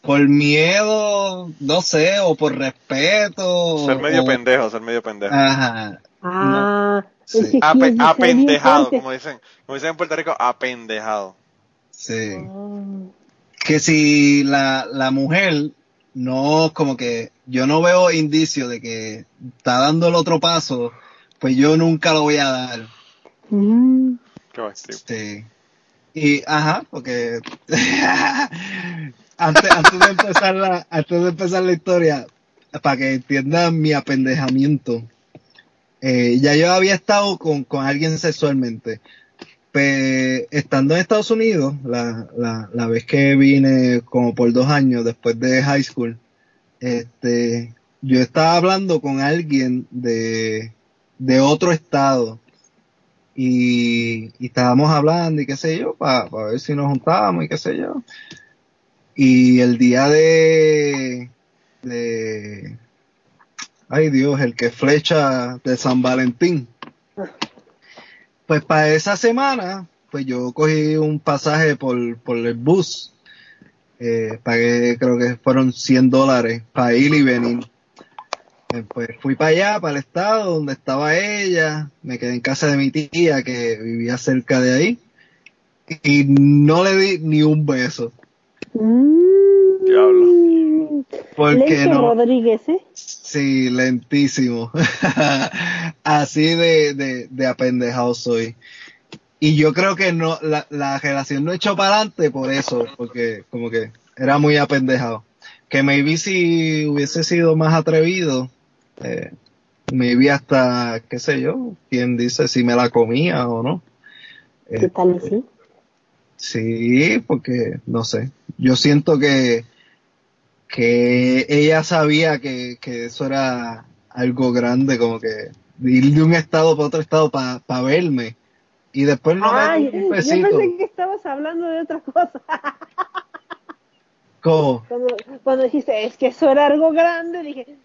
Speaker 4: por miedo, no sé, o por respeto.
Speaker 2: Ser medio
Speaker 4: o-
Speaker 2: pendejo, ser medio pendejo.
Speaker 4: Ajá.
Speaker 5: Ah,
Speaker 4: Sí.
Speaker 2: Ape- apendejado, como dicen, como dicen en Puerto Rico, apendejado.
Speaker 4: Sí.
Speaker 5: Ah.
Speaker 4: Que si la, la mujer no, como que yo no veo indicio de que está dando el otro paso, pues yo nunca lo voy a dar.
Speaker 5: Mm.
Speaker 4: Sí. Y, ajá, porque antes, antes de empezar la, antes de empezar la historia, para que entiendan mi apendejamiento, eh, ya yo había estado con, con alguien sexualmente. Pues, estando en Estados Unidos, la, la, la vez que vine como por dos años después de high school, este, yo estaba hablando con alguien de, de otro estado y, estábamos hablando y qué sé yo, para ver si nos juntábamos y qué sé yo. Y el día de, de, ay Dios, el que flecha de San Valentín. Pues para esa semana, pues yo cogí un pasaje por, por el bus. Eh, pagué, creo que fueron 100 dólares para ir y venir. Eh, Pues fui para allá, para el estado donde estaba ella, me quedé en casa de mi tía que vivía cerca de ahí y no le di ni un beso
Speaker 5: Mm.
Speaker 2: Diablo.
Speaker 4: Porque no,
Speaker 5: Rodríguez, ¿eh?
Speaker 4: sí, lentísimo, así de, de, de apendejado soy. Y yo creo que no, la, la relación no echó para adelante por eso, porque como que era muy apendejado. Que maybe si hubiese sido más atrevido, eh, maybe hasta, qué sé yo, quién dice si me la comía o no.
Speaker 5: ¿Qué
Speaker 4: Eh,
Speaker 5: tal así?
Speaker 4: Sí, porque no sé. Yo siento que, que ella sabía que, que eso era algo grande, como que ir de un estado para otro estado para verme. Y después no
Speaker 5: Ay,
Speaker 4: un
Speaker 5: yo
Speaker 4: besito.
Speaker 5: pensé que estabas hablando de otra cosa.
Speaker 4: ¿Cómo?
Speaker 5: Cuando, cuando dijiste, es que eso era algo grande, dije,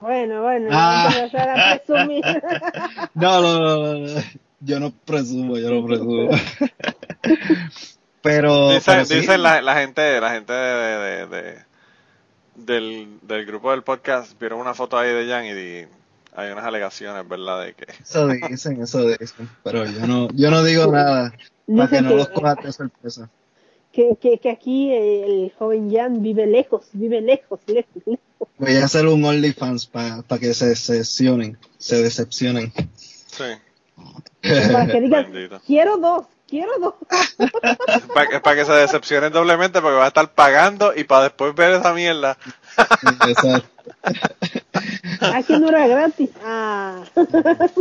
Speaker 5: bueno, bueno,
Speaker 4: Ah.
Speaker 5: no empezar a presumir.
Speaker 4: No, no, no, no. Yo no presumo, yo no presumo. pero,
Speaker 2: Dice,
Speaker 4: pero sí.
Speaker 2: dicen la, la gente, la gente de, de- de- del, del grupo del podcast vieron una foto ahí de Jan y di- hay unas alegaciones, ¿verdad? De que
Speaker 4: Eso dicen, eso dicen. Pero yo no, yo no digo nada para que no
Speaker 5: que,
Speaker 4: los cojas de sorpresa.
Speaker 5: que, que, que aquí el joven Jan vive lejos, vive lejos, lejos, lejos.
Speaker 4: Voy a hacer un OnlyFans para que se decepcionen, se decepcionen.
Speaker 2: sí,
Speaker 5: Para que digan,
Speaker 2: bendito.
Speaker 5: quiero dos, quiero dos.
Speaker 2: Para, para que se decepcionen doblemente porque va a estar pagando y para después ver esa mierda.
Speaker 4: Exacto.
Speaker 5: Aquí no era gratis. Ah.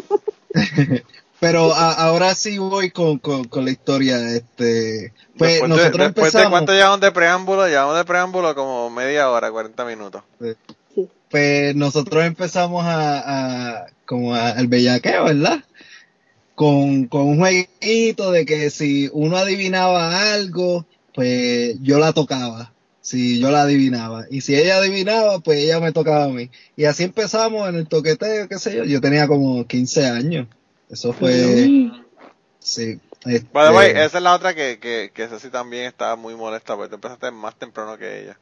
Speaker 4: Pero a- ahora sí voy con, con, con la historia. Este, pues
Speaker 2: después, de,
Speaker 4: nosotros
Speaker 2: después de cuánto llevamos de preámbulo, llevamos de preámbulo como media hora, 40 minutos.
Speaker 5: Sí.
Speaker 4: pues nosotros empezamos a, a como a- al bellaqueo, ¿verdad? Con, con un jueguito de que si uno adivinaba algo, pues yo la tocaba. Si yo la adivinaba. Y si ella adivinaba, pues ella me tocaba a mí. Y así empezamos en el toqueteo, qué sé yo. Yo tenía como 15 años. Eso fue,
Speaker 5: Sí.
Speaker 4: sí. este,
Speaker 2: By the way, esa es la otra que, que, que Ceci también estaba muy molesta porque tú empezaste más temprano que ella.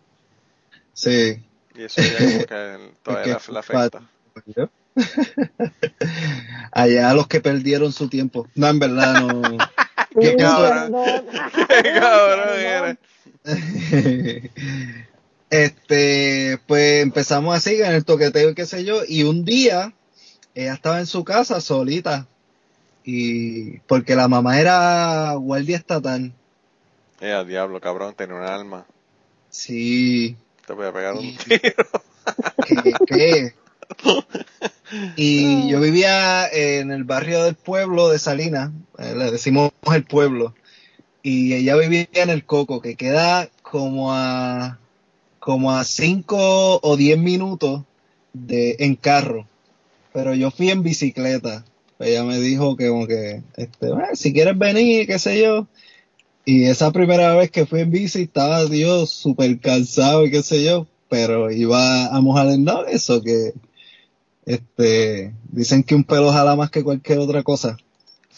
Speaker 4: sí.
Speaker 2: Y eso ya como que todavía
Speaker 4: Es que
Speaker 2: la, la afecta.
Speaker 4: ¿Yo? Allá los que perdieron su tiempo. No, en verdad no. Pienso-
Speaker 5: perdón.
Speaker 2: Qué cabrón
Speaker 4: este, pues empezamos así en el toqueteo y qué sé yo, y un día ella estaba en su casa solita y porque la mamá era guardia estatal.
Speaker 2: Eh, diablo, cabrón, tenía un alma.
Speaker 4: Sí,
Speaker 2: Te voy a pegar un tiro.
Speaker 4: ¿qué? qué? Y yo vivía en el barrio del pueblo de Salinas, eh, le decimos el pueblo, y ella vivía en el Coco, que queda como a como a 5 o 10 minutos de en carro. Pero yo fui en bicicleta. Ella me dijo que como que este, "Ah, si quieres venir, qué sé yo. Y esa primera vez que fui en bici estaba Dios súper cansado y qué sé yo, pero iba a mojar el no, eso que este dicen que un pelo jala más que cualquier otra cosa.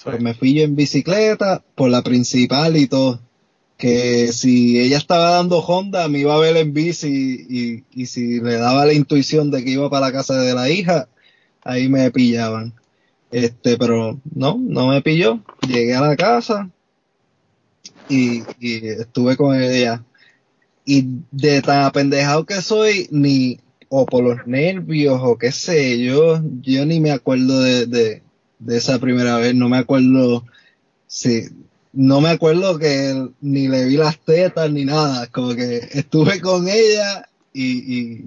Speaker 4: Pues me fui yo en bicicleta por la principal y todo. Que si ella estaba dando Honda, me iba a ver en bici y, y si le daba la intuición de que iba para la casa de la hija, ahí me pillaban. Este, pero no, no me pilló. Llegué a la casa y, y estuve con ella. Y de tan apendejado que soy, ni, o por los nervios, o qué sé yo, yo ni me acuerdo de, de, de esa primera vez, no me acuerdo si, no me acuerdo que ni le vi las tetas ni nada, como que estuve con ella y, y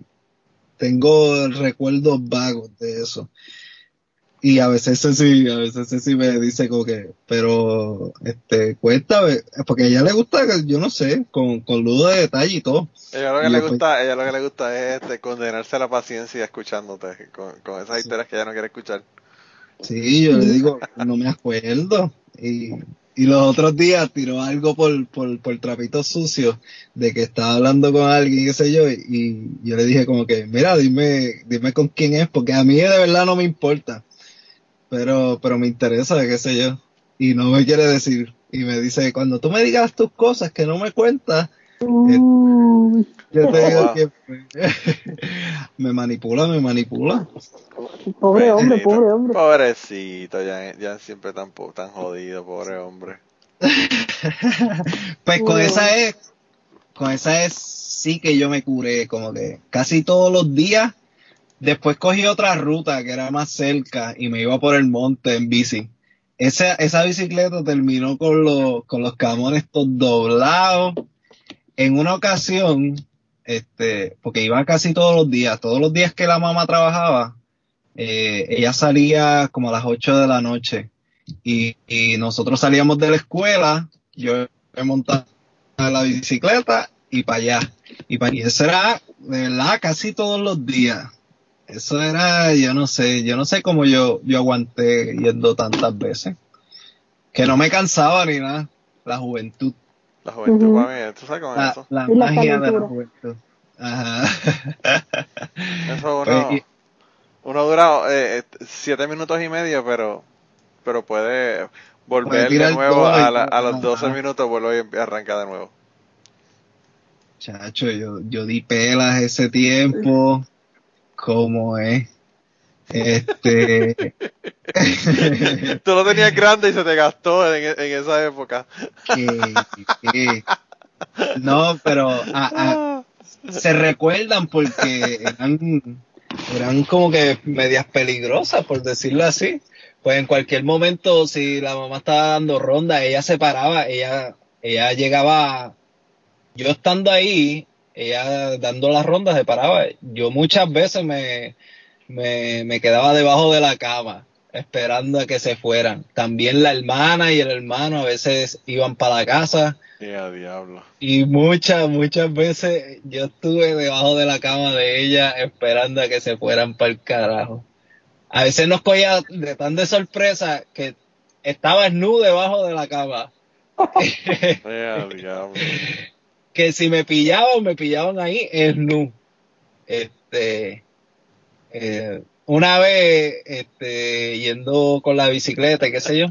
Speaker 4: tengo recuerdos vagos de eso. Y a veces sí, a veces sí me dice como que, pero, este, cuéntame, porque a ella le gusta, yo no sé, con, con ludo de detalle y todo.
Speaker 2: Ella lo que
Speaker 4: Y
Speaker 2: le
Speaker 4: después-
Speaker 2: gusta, ella lo que le gusta es este, condenarse a la paciencia escuchándote con, con esas historias que ella no quiere escuchar.
Speaker 4: Sí, yo le digo, no me acuerdo. Y, y los otros días tiró algo por, por, por trapito sucio de que estaba hablando con alguien, qué sé yo, y yo le dije como que, mira, dime, dime con quién es, porque a mí de verdad no me importa. Pero, pero me interesa, qué sé yo. Y no me quiere decir. Y me dice, cuando tú me digas tus cosas que no me cuentas,
Speaker 5: Uy.
Speaker 4: yo te digo que me manipula, me manipula.
Speaker 5: Pobre hombre, pobre hombre.
Speaker 2: Pobrecito, ya, ya siempre tan, tan jodido, pobre hombre.
Speaker 4: Pues con esa es, con esa es sí que yo me curé, como que casi todos los días. Después cogí otra ruta que era más cerca y me iba por el monte en bici. Esa, esa bicicleta terminó con los, con los camones todos doblados. En una ocasión, este, porque iba casi todos los días, todos los días que la mamá trabajaba, eh, ella salía como a las 8 de la noche y, nosotros salíamos de la escuela, yo me montaba la bicicleta y para allá. Y, pa- y eso era, de verdad, casi todos los días. Eso era, yo no sé, yo no sé cómo yo, yo aguanté yendo tantas veces. Que no me cansaba ni nada. La juventud.
Speaker 2: La juventud para mí, ¿tú sabes con
Speaker 4: La,
Speaker 2: eso?
Speaker 4: la magia de la juventud. Ajá.
Speaker 2: Eso
Speaker 4: Pues,
Speaker 2: uno,
Speaker 4: y-
Speaker 2: uno dura eh, eh, siete minutos y medio, pero pero puede volver
Speaker 4: Puede
Speaker 2: de nuevo a, la- a los 12
Speaker 4: ajá.
Speaker 2: minutos, vuelve y arranca de nuevo.
Speaker 4: Chacho, yo, yo di pelas ese tiempo. ¿Cómo es? Este.
Speaker 2: Tú lo tenías grande y se te gastó en, en esa época.
Speaker 4: no, pero a- a- se recuerdan porque eran, eran como que medias peligrosas, por decirlo así. Pues en cualquier momento, si la mamá estaba dando ronda, ella se paraba, ella, ella llegaba, yo estando ahí, ella dando las rondas se paraba. Yo muchas veces me, me, me quedaba debajo de la cama esperando a que se fueran. También la hermana y el hermano a veces iban para la casa
Speaker 2: Y a diablo.
Speaker 4: y muchas, muchas veces yo estuve debajo de la cama de ella esperando a que se fueran para el carajo. A veces nos cogía de tan de sorpresa que estaba snu debajo de la cama.
Speaker 2: Diablo.
Speaker 4: que si me pillaban, me pillaban ahí snu. Este, eh, una vez, este, yendo con la bicicleta, qué sé yo,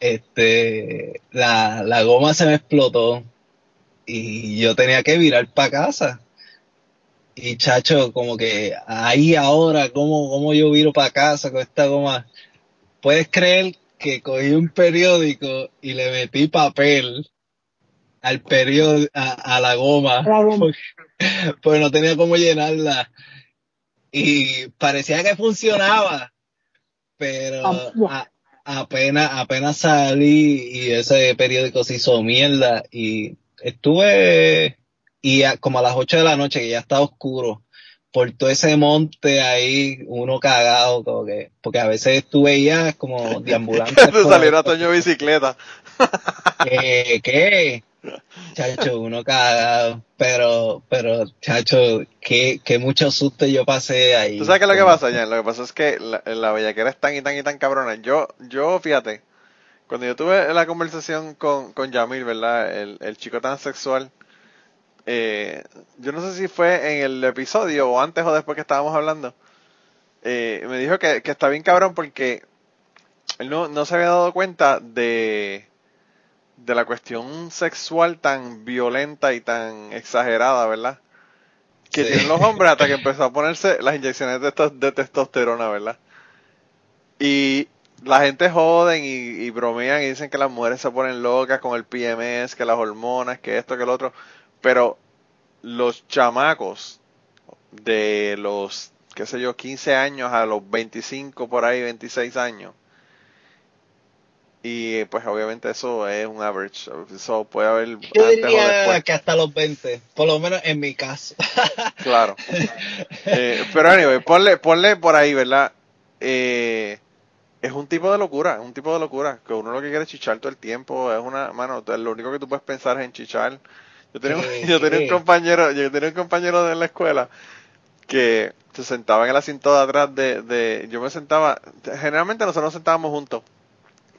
Speaker 4: este, la, la goma se me explotó y yo tenía que virar para casa. Y chacho, como que ahí ahora, ¿cómo, cómo yo viro para casa con esta goma? ¿Puedes creer que cogí un periódico y le metí papel al periódico, a, a la goma?
Speaker 5: La goma.
Speaker 4: Porque, porque no tenía cómo llenarla. Y parecía que funcionaba, pero
Speaker 5: Ah,
Speaker 4: a- apenas, apenas salí y ese periódico se hizo mierda y estuve y a- como a las 8 de la noche que ya estaba oscuro por todo ese monte ahí uno cagado como que porque a veces estuve ya como deambulando
Speaker 2: Que te saliera Toño bicicleta.
Speaker 4: ¿Qué? ¿Qué? Chacho, uno cagado. Pero, pero, chacho, qué, qué mucho susto yo pasé ahí.
Speaker 2: ¿Tú sabes qué es lo que pasa, Jan? Lo que pasa es que la, la bellaquera es tan y tan y tan cabrona. Yo, yo, fíjate, cuando yo tuve la conversación con, con Yamil, ¿verdad? El, el chico tan sexual, eh, yo no sé si fue en el episodio o antes o después que estábamos hablando, eh, me dijo que, que está bien cabrón porque él no, no se había dado cuenta de, de la cuestión sexual tan violenta y tan exagerada, ¿verdad? Que
Speaker 4: Sí.
Speaker 2: tienen los hombres hasta que empezó a ponerse las inyecciones de, estos- de testosterona, ¿verdad? Y la gente joden y, y bromean y dicen que las mujeres se ponen locas con el PMS, que las hormonas, que esto, que lo otro. Pero los chamacos de los, qué sé yo, 15 años a los 25 por ahí, 26 años. Y pues obviamente eso es un average. Eso puede haber
Speaker 4: Yo
Speaker 2: antes o
Speaker 4: diría
Speaker 2: después.
Speaker 4: que hasta los 20, por lo menos en mi caso.
Speaker 2: Claro. Eh, pero anyway, ponle, ponle por ahí, ¿verdad? Eh, es un tipo de locura, es un tipo de locura, que uno lo que quiere es chichar todo el tiempo, es una, mano, lo único que tú puedes pensar es en chichar. Yo tenía, un- yo tenía un compañero, yo tenía un compañero de la escuela que se sentaba en el asiento de atrás de, de, yo me sentaba, generalmente nosotros nos sentábamos juntos,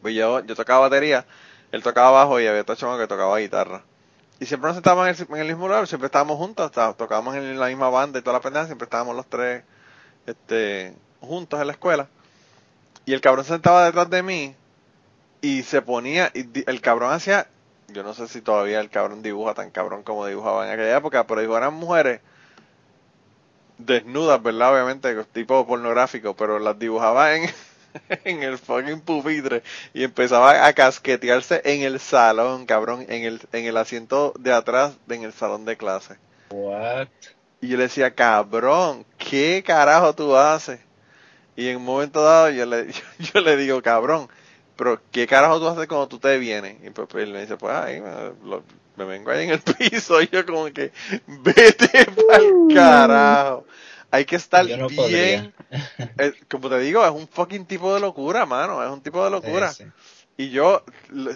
Speaker 2: pues yo, yo tocaba batería, él tocaba bajo y había otro chamo que tocaba guitarra. Y siempre nos sentábamos en el, mismo lugar, siempre estábamos juntos, tocábamos en la misma banda y toda la pendeja, siempre estábamos los tres este, juntos en la escuela. Y el cabrón se sentaba detrás de mí y se ponía, y el cabrón hacía, yo no sé si todavía el cabrón dibuja tan cabrón como dibujaba en aquella época, pero dibujaban mujeres desnudas, ¿verdad? Obviamente, tipo pornográfico, pero las dibujaba en, en el fucking pupitre y empezaba a casquetearse en el salón, cabrón, en el, en el asiento de atrás, en el salón de clase.
Speaker 4: What?
Speaker 2: Y yo le decía, cabrón, ¿qué carajo tú haces? Y en un momento dado yo le, yo, le digo, cabrón, pero ¿qué carajo tú haces cuando tú te vienes? Y pues, pues él me dice, pues ahí me, lo- me vengo ahí en el piso. Y yo como que, vete pa'l carajo. Hay que estar
Speaker 4: no
Speaker 2: bien. eh, como te digo, es un fucking tipo de locura, mano. Es un tipo de locura.
Speaker 4: Sí, sí.
Speaker 2: Y yo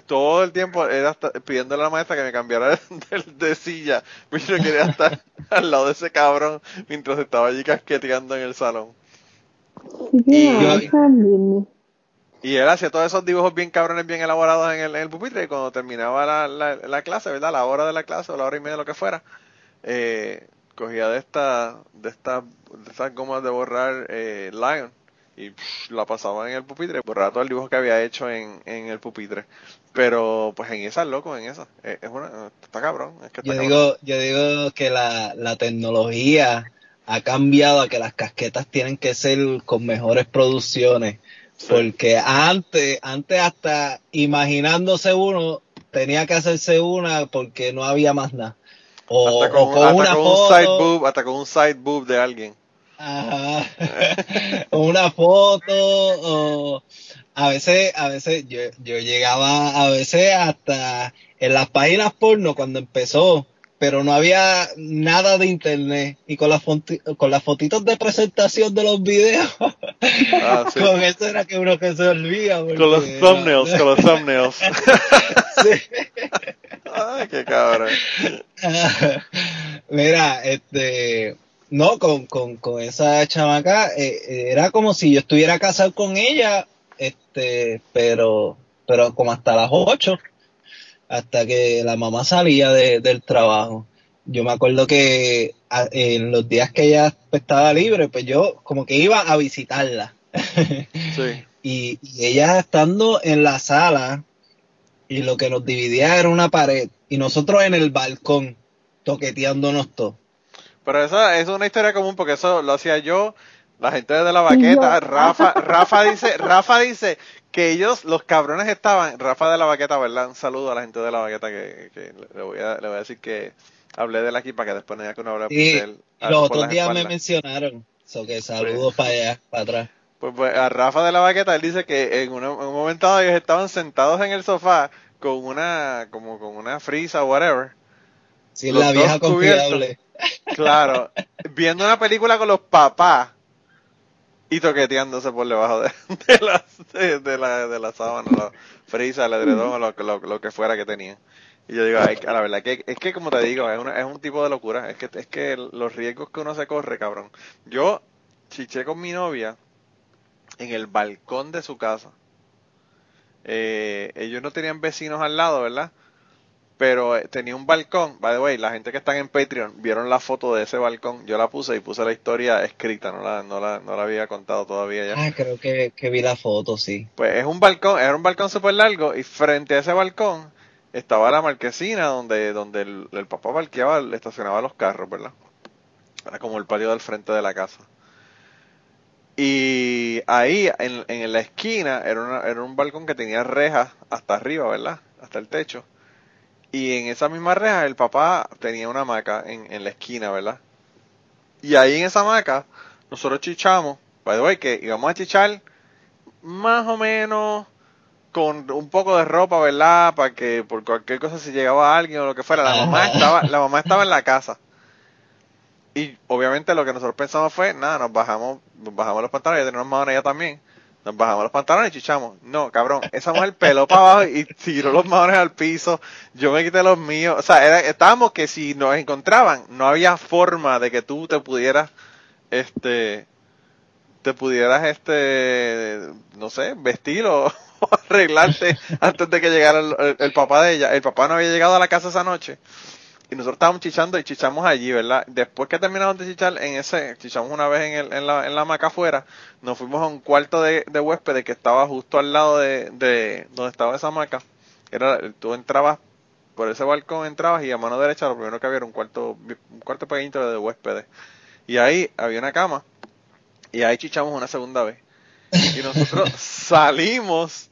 Speaker 2: todo el tiempo era hasta- pidiéndole a la maestra que me cambiara de, de silla. Pero yo quería estar al lado de ese cabrón mientras estaba allí casqueteando en el salón.
Speaker 5: Sí,
Speaker 2: Y-. Y él hacía todos esos dibujos bien cabrones, bien elaborados en el, en el pupitre. Y cuando terminaba la, la, la clase, ¿verdad? La hora de la clase o la hora y media, lo que fuera, eh, cogía de esta, de esta, de estas gomas de borrar eh, Lion y pff, la pasaba en el pupitre, borraba todo el dibujo que había hecho en, en el pupitre. Pero pues en esa, loco, en esa. Eh, es una, está cabrón. Es que está
Speaker 4: Yo
Speaker 2: cabrón.
Speaker 4: digo, yo digo que la, la tecnología ha cambiado a que las casquetas tienen que ser con mejores producciones.
Speaker 2: Sí.
Speaker 4: Porque antes, antes hasta imaginándose uno, tenía que hacerse una porque no había más nada. O,
Speaker 2: hasta con,
Speaker 4: o con
Speaker 2: hasta
Speaker 4: una
Speaker 2: con
Speaker 4: foto.
Speaker 2: un side boob, hasta con un side boob de alguien.
Speaker 4: Ajá. O una foto o a veces, a veces yo, yo llegaba a veces hasta en las páginas porno cuando empezó, pero no había nada de internet y con las con las fotitos de presentación de los videos,
Speaker 2: Ah, sí.
Speaker 4: con eso era que uno que se olvida. porque-
Speaker 2: Con los thumbnails, con los thumbnails.
Speaker 4: Sí.
Speaker 2: Ay, qué cabrón.
Speaker 4: Mira, este, no, con, con, con esa chamaca, eh, eh, era como si yo estuviera casado con ella, este, pero, pero como hasta las 8, hasta que la mamá salía de- del trabajo. Yo me acuerdo que a- en los días que ella pues, estaba libre, pues yo como que iba a visitarla.
Speaker 2: Sí.
Speaker 4: y, y ella estando en la sala y lo que nos dividía era una pared y nosotros en el balcón toqueteándonos todos.
Speaker 2: Pero eso es una historia común porque eso lo hacía yo, la gente de la baqueta. Rafa, Rafa dice, Rafa dice que ellos, los cabrones estaban, Rafa de la baqueta, ¿verdad? Un saludo a la gente de la baqueta que, que le voy a, le voy a decir que hablé de él aquí para que después no haya que uno hable de él.
Speaker 4: los otros días me mencionaron, so que saludos para allá, para atrás.
Speaker 2: Pues, pues, a Rafa de la baqueta, él dice que en, una- en un momento dado ellos estaban sentados en el sofá con una, como con una frisa o whatever.
Speaker 4: Si
Speaker 2: Los
Speaker 4: la vieja confiable.
Speaker 2: Claro, viendo una película con los papás y toqueteándose por debajo de, la, de, la, de la sábana, la frisa, el edredón lo, lo, lo que fuera que tenían. Y yo digo, a la verdad, que, es que como te digo, es, una, es un tipo de locura. Es que, es que los riesgos que uno se corre, cabrón. Yo chiché con mi novia en el balcón de su casa. Eh, ellos no tenían vecinos al lado, ¿verdad? Pero eh, tenía un balcón. By the way, la gente que están en Patreon vieron la foto de ese balcón. Yo la puse y puse la historia escrita, no la, no la, no la había contado todavía ya.
Speaker 4: Ah, creo que, que vi la foto, sí.
Speaker 2: Pues es un balcón, era un balcón súper largo y frente a ese balcón estaba la marquesina donde, donde el, el papá parqueaba, le estacionaba los carros, ¿verdad? Era como el patio del frente de la casa. Y ahí, en, en la esquina, era, una- era un balcón que tenía rejas hasta arriba, ¿verdad? Hasta el techo. Y en esa misma reja el papá tenía una hamaca en, en la esquina, ¿verdad? Y ahí en esa hamaca nosotros chichamos, by the way, que íbamos a chichar más o menos con un poco de ropa, ¿verdad? Para que por cualquier cosa si llegaba alguien o lo que fuera, la mamá estaba, la mamá estaba en la casa. Y obviamente lo que nosotros pensamos fue, nada, nos bajamos, nos bajamos los pantalones, ya tenemos maones ella también. Nos bajamos los pantalones y chichamos. No, cabrón, esa mujer peló para abajo y tiró los maones al piso. Yo me quité los míos. O sea, era, estábamos que si nos encontraban, no había forma de que tú te pudieras, este, te pudieras, este, no sé, vestir o, arreglarte antes de que llegara el- el papá de ella. El papá no había llegado a la casa esa noche. Y nosotros estábamos chichando y chichamos allí, ¿verdad? Después que terminamos de chichar, en ese, chichamos una vez en, el, en, la, en la hamaca afuera, nos fuimos a un cuarto de, de huéspedes que estaba justo al lado de, de donde estaba esa hamaca. Era, tú entrabas por ese balcón, entrabas y a mano derecha lo primero que había era un cuarto, un cuarto pequeñito de huéspedes. Y ahí había una cama y ahí chichamos una segunda vez. Y nosotros salimos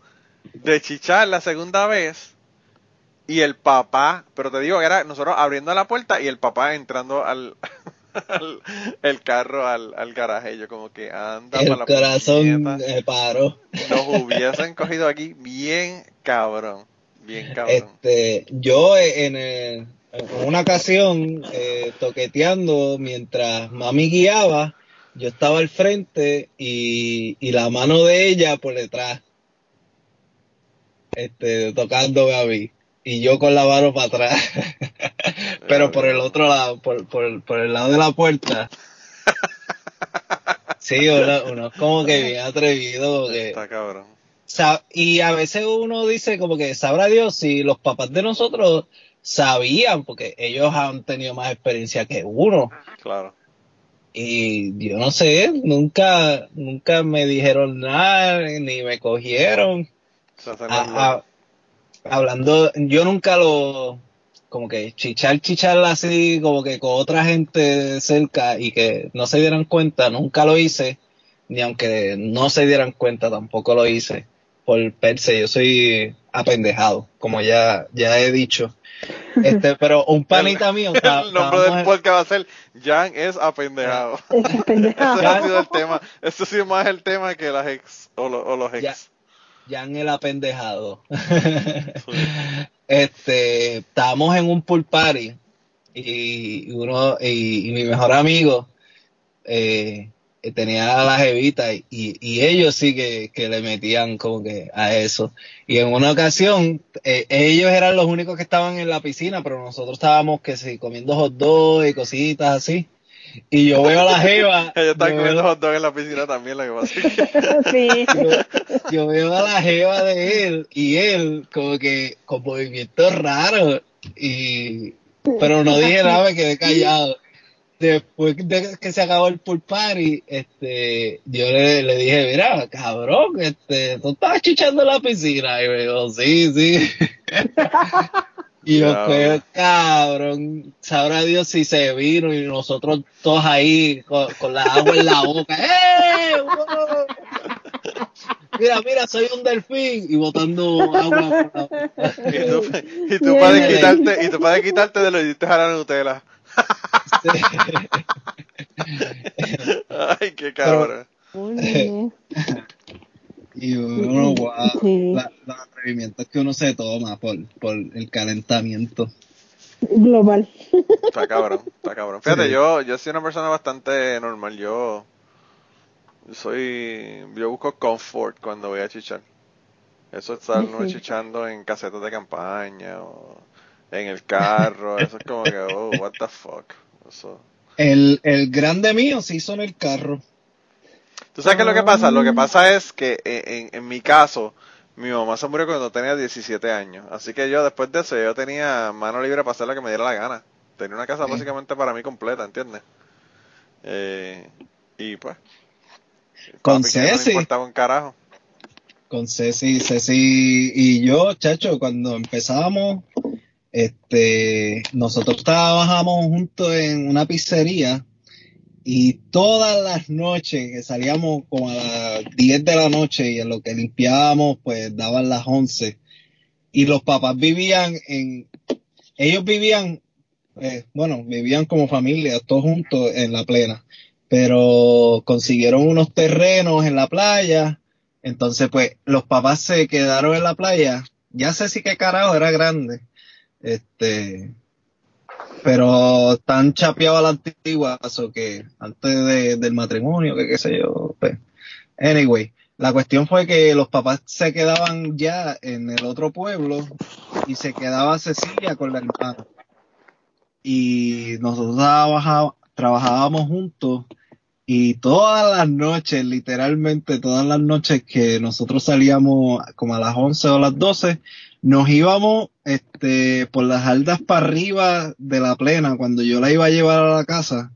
Speaker 2: de chichar la segunda vez y el papá, pero te digo que era nosotros abriendo la puerta y el papá entrando al, al- el carro al, al garaje. Yo como que anda
Speaker 4: El
Speaker 2: para la
Speaker 4: corazón me paró.
Speaker 2: Nos hubiesen cogido aquí bien cabrón. Bien cabrón.
Speaker 4: Este, yo en, el- en una ocasión, eh, toqueteando mientras mami guiaba, yo estaba al frente y, y la mano de ella por detrás, este, tocándome a mí. Y yo con la mano para atrás. Pero por el otro lado, por, por, por el lado de la puerta. Sí, uno, uno como que bien atrevido.
Speaker 2: Está cabrón.
Speaker 4: Y a veces uno dice como que sabrá Dios si los papás de nosotros sabían, porque ellos han tenido más experiencia que uno.
Speaker 2: Claro.
Speaker 4: Y yo no sé, nunca, nunca me dijeron nada, ni me cogieron. A-. hablando, yo nunca lo, como que chichar, chichar así, como que con otra gente cerca y que no se dieran cuenta, nunca lo hice, ni aunque no se dieran cuenta tampoco lo hice. Por per se, yo soy apendejado, como ya, ya he dicho. Este, pero un panita mío.
Speaker 2: El nombre
Speaker 4: estábamos
Speaker 2: del podcast va a ser Jan es apendejado.
Speaker 5: Esa
Speaker 2: Ese
Speaker 5: pendejada.
Speaker 2: ha sido el tema. Ese ha sido más el tema que las ex o, lo- o los ex.
Speaker 4: Ya. Jan el apendejado. este, estábamos en un pool party y uno y, y mi mejor amigo eh, tenía a la jevita y, y ellos sí que, que le metían como que a eso. Y en una ocasión, eh, ellos eran los únicos que estaban en la piscina, pero nosotros estábamos que sí, comiendo hot dogs y cositas así. Y yo veo a la jeva.
Speaker 2: Ellos están comiendo hot dog en la piscina también, lo que pasa
Speaker 5: Sí.
Speaker 4: yo, yo veo a la jeva de él y él como que con movimientos raros y pero no dije nada, me quedé callado. Después de que se acabó el pool party, este, yo le, le dije, mira, cabrón, este, tú estabas chichando en la piscina. Y me dijo, sí, sí. Y yo, pues, cabrón, sabrá Dios si se vino y nosotros todos ahí con, con la agua en la boca. ¡Eh! ¡Wow! Mira, mira, soy un delfín y botando agua. por la boca.
Speaker 2: Y tú, y tú para
Speaker 4: Bien.
Speaker 2: quitarte, y tú para quitarte de lo hiciste a la Nutella. Ay, qué cabrón.
Speaker 5: Coño.
Speaker 4: Y uno, wow,
Speaker 5: Sí.
Speaker 4: la- los atrevimientos que uno se toma por, por el calentamiento.
Speaker 5: Global.
Speaker 2: Está cabrón, está cabrón. Fíjate,
Speaker 4: Sí.
Speaker 2: yo, yo soy una persona bastante normal. Yo, yo soy, yo busco comfort cuando voy a chichar. Eso es estar no chichando en casetas de campaña o en el carro. Eso es como que, oh, what the fuck. Eso.
Speaker 4: El, el grande mío se hizo en el carro.
Speaker 2: ¿Tú sabes qué es lo que pasa? Lo que pasa es que eh, en, en mi caso, mi mamá se murió cuando tenía 17 años. Así que yo después de eso, yo tenía mano libre para hacer lo que me diera la gana. Tenía una casa
Speaker 4: Sí.
Speaker 2: básicamente para mí completa, ¿entiendes? Eh, y pues...
Speaker 4: Con
Speaker 2: no
Speaker 4: Ceci.
Speaker 2: importaba un carajo.
Speaker 4: Con Ceci, Ceci y yo, chacho, cuando empezábamos, este, nosotros trabajábamos juntos en una pizzería y todas las noches que salíamos como a las 10 de la noche y en lo que limpiábamos, pues daban las 11. Y los papás vivían en, ellos vivían, eh, bueno, vivían como familia, todos juntos en la plena, pero consiguieron unos terrenos en la playa entonces, pues, los papás se quedaron en la playa. Ya sé si qué carajo era grande. Este, pero están chapeados a la antigua, o que antes de- del matrimonio, que qué sé yo. Pues. Anyway, la cuestión fue que los papás se quedaban ya en el otro pueblo y se quedaba Cecilia con la hermana. Y nosotros trabajábamos juntos y todas las noches, literalmente todas las noches que nosotros salíamos como a las 11 o las 12, nos íbamos este, por las aldas para arriba de la plena cuando yo la iba a llevar a la casa,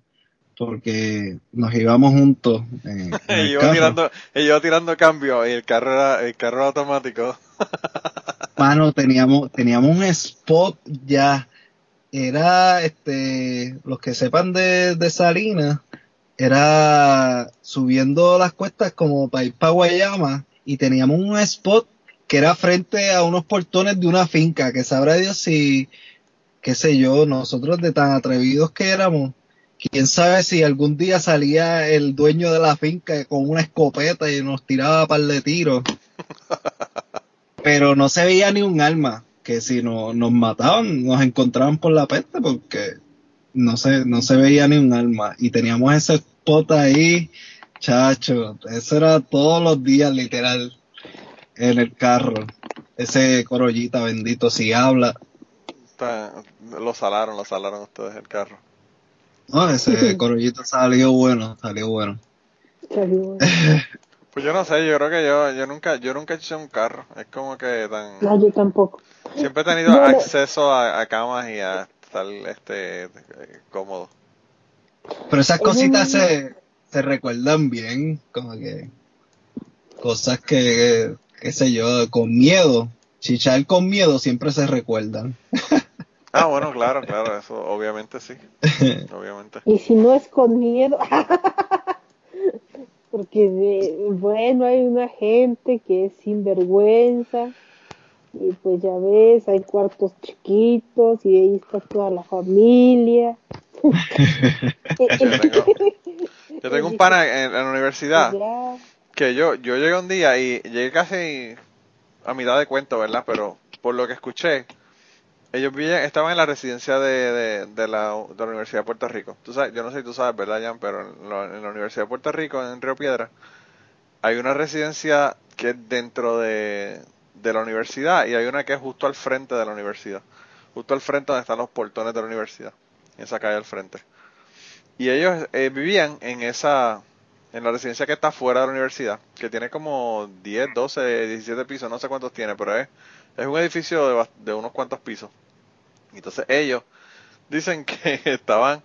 Speaker 4: porque nos íbamos juntos. en el
Speaker 2: Y yo tirando, y yo tirando cambio y el carro era, el carro automático.
Speaker 4: Mano, teníamos, teníamos un spot ya. Era, este, los que sepan de, de Salinas, era subiendo las cuestas como para ir para Guayama y teníamos un spot que era frente a unos portones de una finca, que sabrá Dios si, qué sé yo, nosotros de tan atrevidos que éramos, quién sabe si algún día salía el dueño de la finca con una escopeta y nos tiraba par de tiros. Pero no se veía ni un alma, que si no, nos mataban, nos encontraban por la peste, porque no se, no se veía ni un alma. Y teníamos ese spot ahí, chacho, eso era todos los días literal en el carro. Ese corollita bendito, si habla.
Speaker 2: Está- lo salaron, lo salaron ustedes el carro.
Speaker 4: No, ese corollito salió bueno, salió bueno.
Speaker 5: Salió.
Speaker 2: Pues yo no sé, yo creo que yo, yo nunca, yo nunca he hecho un carro. Es como que tan,
Speaker 5: No, yo tampoco.
Speaker 2: siempre he tenido
Speaker 5: No,
Speaker 2: acceso a, a camas y a estar, este, cómodo.
Speaker 4: Pero esas
Speaker 5: Es
Speaker 4: cositas se, se recuerdan bien, como que cosas que, qué sé yo, con miedo. Chichar con miedo siempre se recuerdan.
Speaker 2: Ah, bueno, claro, claro, eso obviamente sí, obviamente.
Speaker 5: Y si no es con miedo. Porque, de- bueno, hay una gente que es sinvergüenza. Y pues ya ves, hay cuartos chiquitos y ahí está toda la familia.
Speaker 2: Yo tengo, yo tengo un pana en, en la universidad
Speaker 5: Ya.
Speaker 2: Que yo, yo llegué un día y llegué casi a mitad de cuento, ¿verdad? Pero por lo que escuché, ellos vivían, estaban en la residencia de, de, de la, de la Universidad de Puerto Rico. Tú sabes, yo no sé si tú sabes, ¿verdad, Jan? Pero en la, Universidad de Puerto Rico, en Río Piedra, hay una residencia que es dentro de, de la universidad y hay una que es justo al frente de la universidad. Justo al frente donde están los portones de la universidad. En esa calle al frente. Y ellos eh, vivían en esa, en la residencia que está fuera de la universidad, que tiene como 10, 12, 17 pisos, no sé cuántos tiene, pero es, es un edificio de, de unos cuantos pisos. Entonces ellos dicen que estaban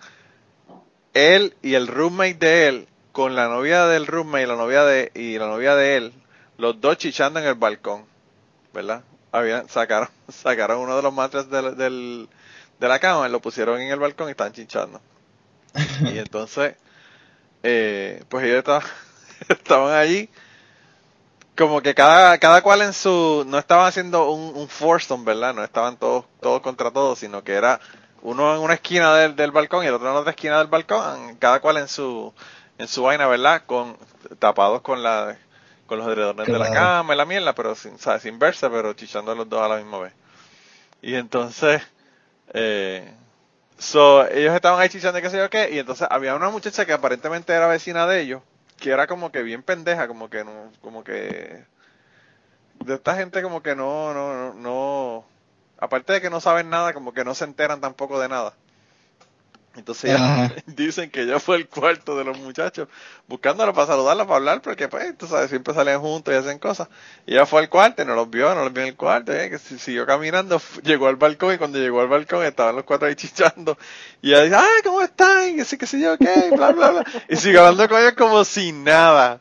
Speaker 2: él y el roommate de él con la novia del roommate y la novia de y la novia de él, los dos chichando en el balcón, ¿verdad? Habían sacaron sacaron uno de los matres del, del- de la cama, y lo pusieron en el balcón y estaban chichando. Y entonces eh, pues ellos estaban, estaban allí como que cada, cada cual en su, no estaban haciendo un, un foursome, ¿verdad? No estaban todos, todos contra todos, sino que era uno en una esquina del, del balcón y el otro en otra esquina del balcón, cada cual en su, en su vaina, ¿verdad? Con, tapados con la, con los edredones de la cama y la mierda, pero sin, ¿sabes? sin verse, pero chichando los dos a la misma vez. Y entonces, eh, so, ellos estaban ahí chichando y qué sé yo qué, y entonces había una muchacha que aparentemente era vecina de ellos, que era como que bien pendeja, como que no, como que de esta gente como que no, no, no, no, aparte de que no saben nada, como que no se enteran tampoco de nada. Entonces ya dicen que ella fue el cuarto de los muchachos, buscándola para saludarla, para hablar, porque pues, tú sabes, siempre salen juntos y hacen cosas. Y ella fue al cuarto, no los vio, no los vio en el cuarto, eh, que si- siguió caminando, llegó al balcón y cuando llegó al balcón estaban los cuatro ahí chichando. Y ella dice, ay, ¿cómo están? Y así que sé yo, qué, bla, bla, bla. Y sigue hablando con ellos como si nada.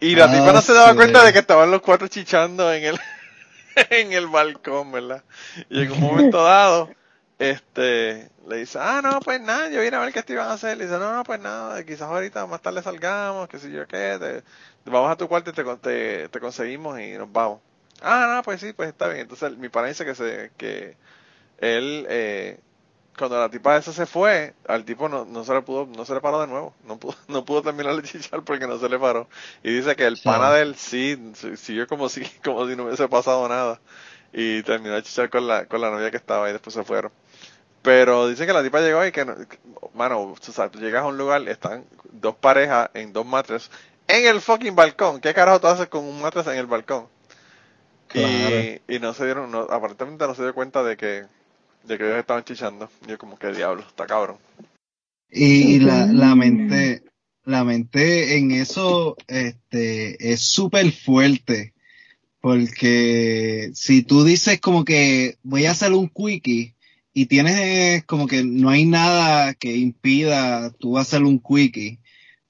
Speaker 2: Y la
Speaker 4: Ah,
Speaker 2: tipa no se daba
Speaker 4: sí.
Speaker 2: cuenta de que estaban los cuatro chichando en el, en el balcón, ¿verdad? Y en un momento dado, este, le dice, ah, no, pues nada, yo vine a ver qué te iban a hacer. Le dice, no, no, pues nada, quizás ahorita más tarde salgamos, qué sé yo qué, te- vamos a tu cuarto y te, te, te conseguimos y nos vamos. Ah, no, pues sí, pues está bien. Entonces mi pana dice que, se, que él, eh, cuando la tipa esa se fue, al tipo no, no se le pudo, no se le paró de nuevo, no pudo, no pudo terminar de chichar porque no se le paró. Y dice que el
Speaker 4: Sí.
Speaker 2: pana de él sí, sí, siguió como si, como si no hubiese pasado nada. Y terminó de chichar con la, con la novia que estaba y después se fueron. Pero dice que la tipa llegó y que, no- que- mano, tú sabes, tú llegas a un lugar, están dos parejas en dos matres en el fucking balcón. ¿Qué carajo tú haces con un matres en el balcón?
Speaker 4: Claro.
Speaker 2: Y, y no se dieron, no, aparentemente no se dio cuenta de que, de que ellos estaban chichando. Y yo como que diablo, está cabrón.
Speaker 4: Y la, la mente, la mente en eso, este, es súper fuerte. Porque si tú dices como que voy a hacer un quickie y tienes eh, como que no hay nada que impida tú hacer un quickie,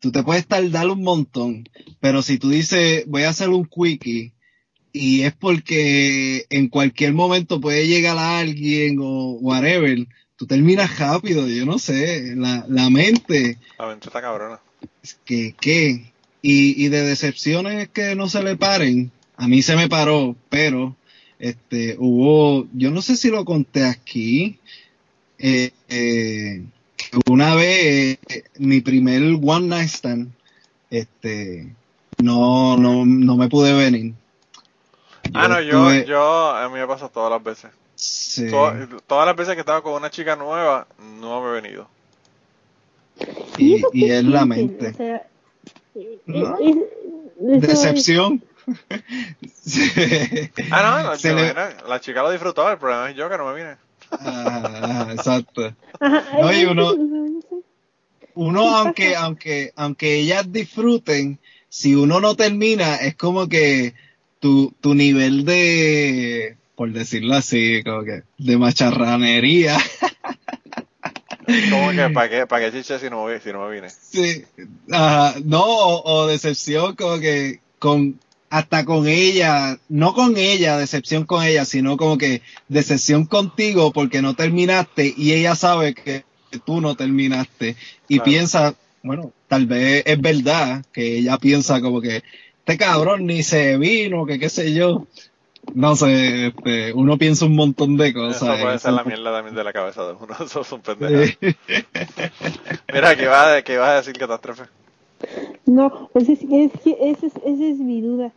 Speaker 4: tú te puedes tardar un montón. Pero si tú dices voy a hacer un quickie y es porque en cualquier momento puede llegar a alguien o whatever, tú terminas rápido, yo no sé, la, la mente,
Speaker 2: La mente está cabrona.
Speaker 4: que, ¿qué? Y, y de decepciones que no se le paren, a mí se me paró, pero este hubo, yo no sé si lo conté aquí, eh, eh, una vez eh, mi primer one night stand, este, no, no, no me pude venir.
Speaker 2: Ah, no, yo,
Speaker 4: estuve-
Speaker 2: yo, a mí me pasa todas las veces.
Speaker 4: sí.
Speaker 2: Todas, todas las veces que estaba con una chica nueva, no me he venido.
Speaker 4: y, y es la mente.
Speaker 5: O sea, eh,
Speaker 4: ¿No?
Speaker 5: es- eso
Speaker 4: Decepción. Sí.
Speaker 2: Ah, no, no,
Speaker 4: Se
Speaker 2: yo,
Speaker 4: le-
Speaker 2: mira, la chica lo disfrutó, el problema es yo que no me vine.
Speaker 4: Ajá, exacto. No, y uno-. Uno, aunque, aunque, aunque ellas disfruten, si uno no termina, es como que tu, tu nivel de, por decirlo así, como que, de macharranería,
Speaker 2: Como que, ¿para qué, para qué chiche si no, si no me vine?
Speaker 4: sí, ajá, no, o, o decepción, como que con, hasta con ella, no con ella, decepción con ella, sino como que decepción contigo porque no terminaste y ella sabe que tú no terminaste y
Speaker 2: Claro.
Speaker 4: piensa, bueno, tal vez es verdad que ella piensa como que este cabrón ni se vino, que qué sé yo. No sé, este, uno piensa un montón de cosas.
Speaker 2: Eso puede ser la mierda también de la cabeza de uno. Eso son pendejas.
Speaker 4: Sí.
Speaker 2: Mira, ¿qué a, qué ibas a decir, catástrofe?
Speaker 5: No, pues es, es que esa es, esa es mi duda.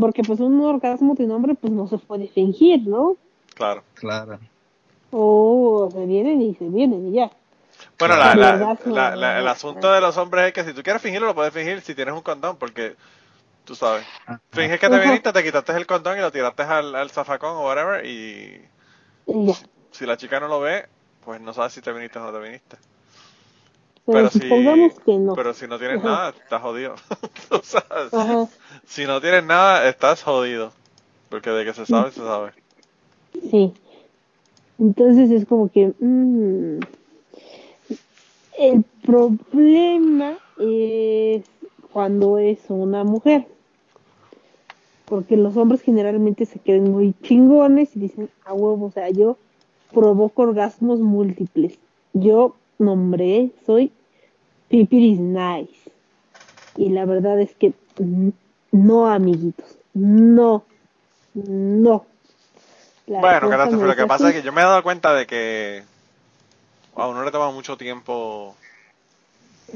Speaker 5: Porque pues un orgasmo de nombre pues no se puede fingir, ¿no?
Speaker 2: Claro.
Speaker 4: Claro.
Speaker 5: O se vienen y se vienen y ya.
Speaker 2: Bueno, la,
Speaker 5: El
Speaker 2: la- la- la- el asunto de los hombres es que si tú quieres fingirlo, lo puedes fingir si tienes un condón, porque tú sabes.
Speaker 4: Ajá.
Speaker 2: Finges que te viniste, te quitaste el condón y lo tiraste al, al zafacón o whatever, y
Speaker 5: Y ya.
Speaker 2: si la chica no lo ve, pues no sabes si te viniste o no te viniste.
Speaker 5: Pero,
Speaker 2: Pero si,
Speaker 5: que no.
Speaker 2: pero si no tienes
Speaker 5: Ajá.
Speaker 2: nada, estás jodido. Si no tienes nada, estás jodido. Porque de que se sabe, se sabe.
Speaker 5: Sí. Entonces es como que... mm, el problema es cuando es una mujer. Porque los hombres generalmente se quedan muy chingones y dicen, a huevo, o sea, yo provoco orgasmos múltiples. Yo nombré, soy Pipiris Nice. Y la verdad es que mm, no, amiguitos. No. No. La
Speaker 2: Bueno, catástrofe, lo que pasa es que yo me he dado cuenta de que a uno le toma mucho tiempo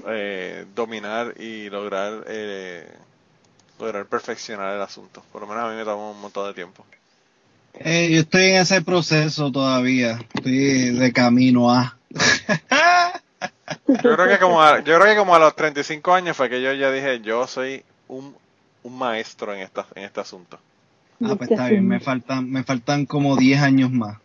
Speaker 2: eh, dominar y lograr eh, lograr perfeccionar el asunto. Por lo menos a mí me toma un montón de tiempo.
Speaker 4: Eh, yo estoy en ese proceso todavía. Estoy de camino a.
Speaker 2: Yo creo que como a, yo creo que como a los 35 años fue que yo ya dije, yo soy un, un maestro en esta en este asunto.
Speaker 4: Ah, pues está bien, me faltan, me faltan como 10 años más.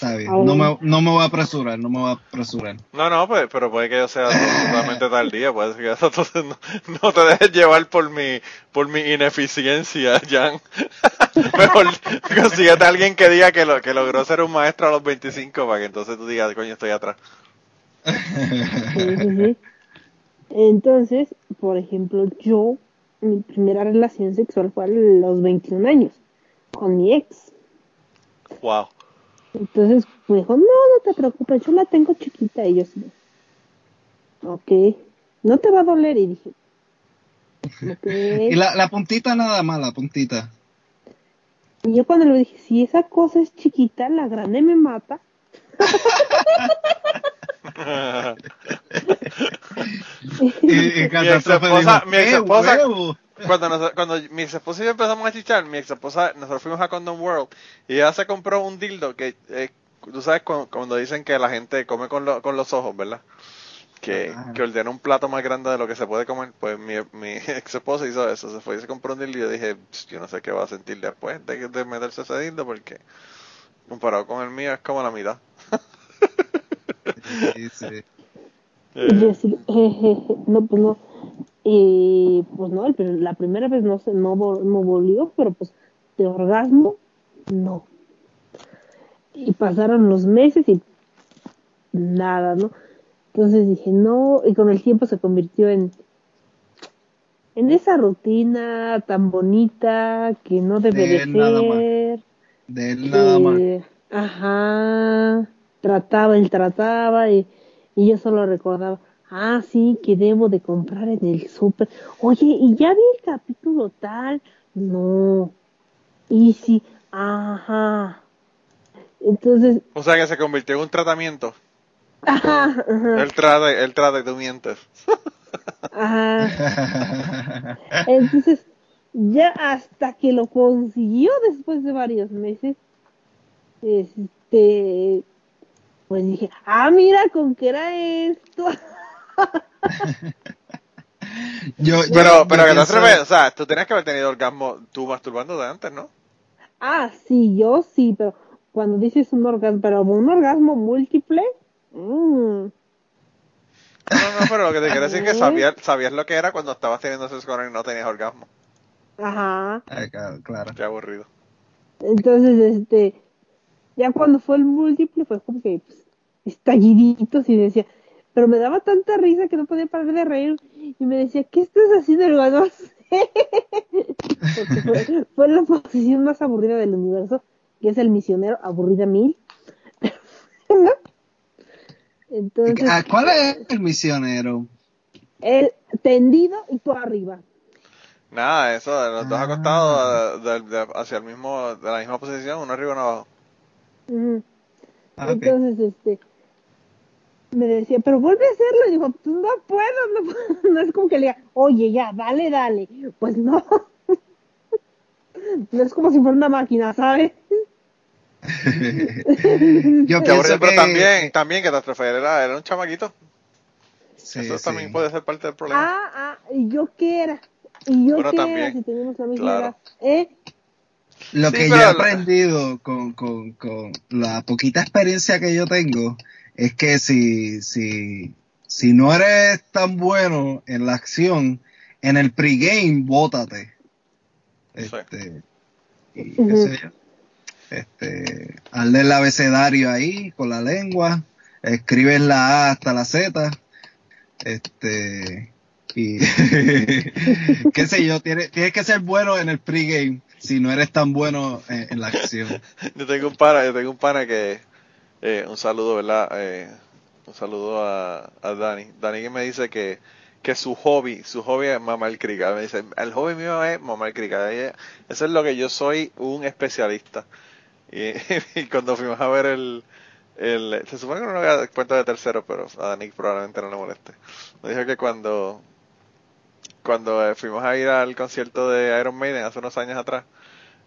Speaker 4: Está bien.
Speaker 5: Ah,
Speaker 4: No me, no me voy a apresurar, no me voy a apresurar.
Speaker 2: No, no, pues, pero puede que yo sea totalmente tardía, puede ser que entonces no, no te dejes llevar por mi, por mi ineficiencia, Jan. Mejor consíguete a alguien que diga que, lo, que logró ser un maestro a los 25 para que entonces tú digas, coño, estoy atrás.
Speaker 5: Entonces, por ejemplo, yo, mi primera relación sexual fue a los 21 años, con mi ex.
Speaker 2: Wow.
Speaker 5: Entonces me dijo, no, no te preocupes, yo la tengo chiquita. Y yo sí, ok, no te va a doler. Y dije, ok.
Speaker 4: Y la, la puntita nada más, la puntita.
Speaker 5: Y yo cuando le dije, si esa cosa es chiquita, la grande me mata.
Speaker 4: Y, y Catástrofe
Speaker 2: exesposa-
Speaker 4: dijo,
Speaker 2: mi
Speaker 4: "¡Qué
Speaker 2: exesposa-
Speaker 4: huevo!".
Speaker 2: Cuando, nos- cuando mi ex esposa y yo empezamos a chichar, mi ex esposa, nosotros fuimos a Condom World y ella se compró un dildo que, eh, tú sabes, cu- cuando, dicen que la gente come con, lo- con los ojos, ¿verdad? Que, que ordena un plato más grande de lo que se puede comer. Pues mi, mi ex esposa hizo eso, se fue y se compró un dildo y yo dije, "Pss, yo no sé qué va a sentir después de, de meterse ese dildo porque comparado con el mío es como la mitad.
Speaker 4: Sí, sí.
Speaker 5: Y yo así, jejeje, no, pues no. Y pues no, el la primera vez no se, no, no volvió, pero pues de orgasmo, no. Y pasaron los meses y nada, ¿no? Entonces dije, no, y con el tiempo se convirtió en, en esa rutina tan bonita que no debe
Speaker 4: De
Speaker 5: de
Speaker 4: él nada más.
Speaker 5: ser.
Speaker 4: De nada más.
Speaker 5: que, Ajá, trataba, él trataba y, y yo solo recordaba, Ah, sí, que debo de comprar en el súper. Oye, ¿y ya vi el capítulo tal? No. Y sí, ajá. Entonces,
Speaker 2: O sea que se convirtió en un tratamiento.
Speaker 5: ajá, ajá,
Speaker 2: El trate, el mientes.
Speaker 5: ajá. Entonces, ya hasta que lo consiguió después de varios meses, este, pues dije, ah, mira, con qué era esto.
Speaker 4: Yo, yo-
Speaker 2: Pero,
Speaker 4: yo
Speaker 2: pero que no
Speaker 4: pienso-
Speaker 2: atreves, o sea, tú tenías que haber tenido orgasmo tú masturbando de antes, ¿no?
Speaker 5: Ah, sí, yo sí, pero cuando dices un orgasmo, pero un orgasmo múltiple, mm,
Speaker 2: No, no, pero lo que te quiero decir es que sabías, sabías lo que era cuando estabas teniendo sexo con él y no tenías orgasmo.
Speaker 5: ajá.
Speaker 4: Ah, claro, claro.
Speaker 2: Qué aburrido.
Speaker 5: Entonces, este, ya cuando fue el múltiple fue como que pues, estalliditos y decía, pero me daba tanta risa que no podía parar de reír y me decía, ¿qué estás haciendo? Y digo, no sé. Porque fue, fue la posición más aburrida del universo, que es el misionero, aburrida mil. ¿No? Entonces,
Speaker 4: Ah, ¿Cuál es el misionero?
Speaker 5: él tendido y tú arriba.
Speaker 2: Nada, eso, de los dos
Speaker 4: Ah.
Speaker 2: acostados de- de- de- hacia el mismo, de la misma posición, uno arriba y uno abajo.
Speaker 4: Ah.
Speaker 5: Entonces, este, me decía, pero vuelve a hacerlo. Y digo, pues no puedo, no puedo. No es como que le diga, oye, ya, dale, dale. Pues no. No es como si fuera una máquina, ¿sabes?
Speaker 4: Yo pienso
Speaker 2: aburrido, pero
Speaker 4: que-
Speaker 2: también, también Catástrofe era, era un chamaquito.
Speaker 4: Sí,
Speaker 2: Eso
Speaker 4: sí.
Speaker 2: también puede ser parte del problema.
Speaker 5: Ah, ah, y yo qué era. Y yo
Speaker 2: Bueno,
Speaker 5: qué
Speaker 2: también,
Speaker 5: era si teníamos la misma
Speaker 2: claro.
Speaker 5: edad. ¿Eh?
Speaker 4: Lo
Speaker 2: Sí,
Speaker 4: que yo he aprendido con, con, con la poquita experiencia que yo tengo es que si, si, si no eres tan bueno en la acción, en el pregame, bótate. Este, y qué sé yo. Este, hazle el abecedario ahí con la lengua, escribes la A hasta la Z, este, y qué sé yo, tienes, tienes que ser bueno en el pregame si no eres tan bueno en, en la acción.
Speaker 2: Yo tengo un pana, yo tengo un pana que, eh, un saludo, ¿verdad? Eh, un saludo a, a Dani. Dani me dice que, que su hobby, su hobby es mamar crica. Me dice, el hobby mío es mamar crica. Eso es lo que yo soy un especialista. Y, cuando fuimos a ver el, el, se supone que no era cuenta de tercero, pero a Dani probablemente no le moleste. Me dijo que cuando, cuando fuimos a ir al concierto de Iron Maiden hace unos años atrás,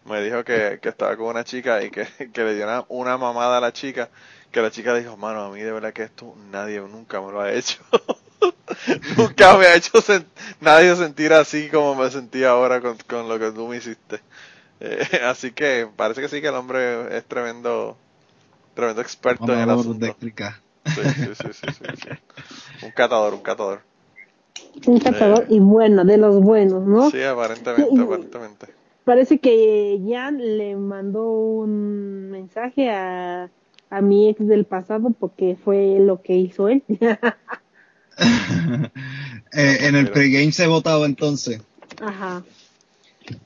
Speaker 2: me dijo que, que estaba con una chica y que, que le dio una, una mamada a la chica, que la chica dijo, mano, a mí de verdad que esto nadie nunca me lo ha hecho. nunca me ha hecho sen- nadie sentir así como me sentí ahora con, con lo que tú me hiciste. Eh, así que parece que sí que el hombre es tremendo, tremendo experto en el asunto.
Speaker 4: explicar.
Speaker 2: Sí, sí, sí, sí, sí, sí. Un catador, un catador.
Speaker 5: Un cazador y bueno, de los buenos, ¿no?
Speaker 2: Sí, aparentemente, aparentemente.
Speaker 5: Parece que Jan le mandó un mensaje a, a mi ex del pasado porque fue lo que hizo él.
Speaker 4: Eh, en el pregame se votaba entonces.
Speaker 5: Ajá.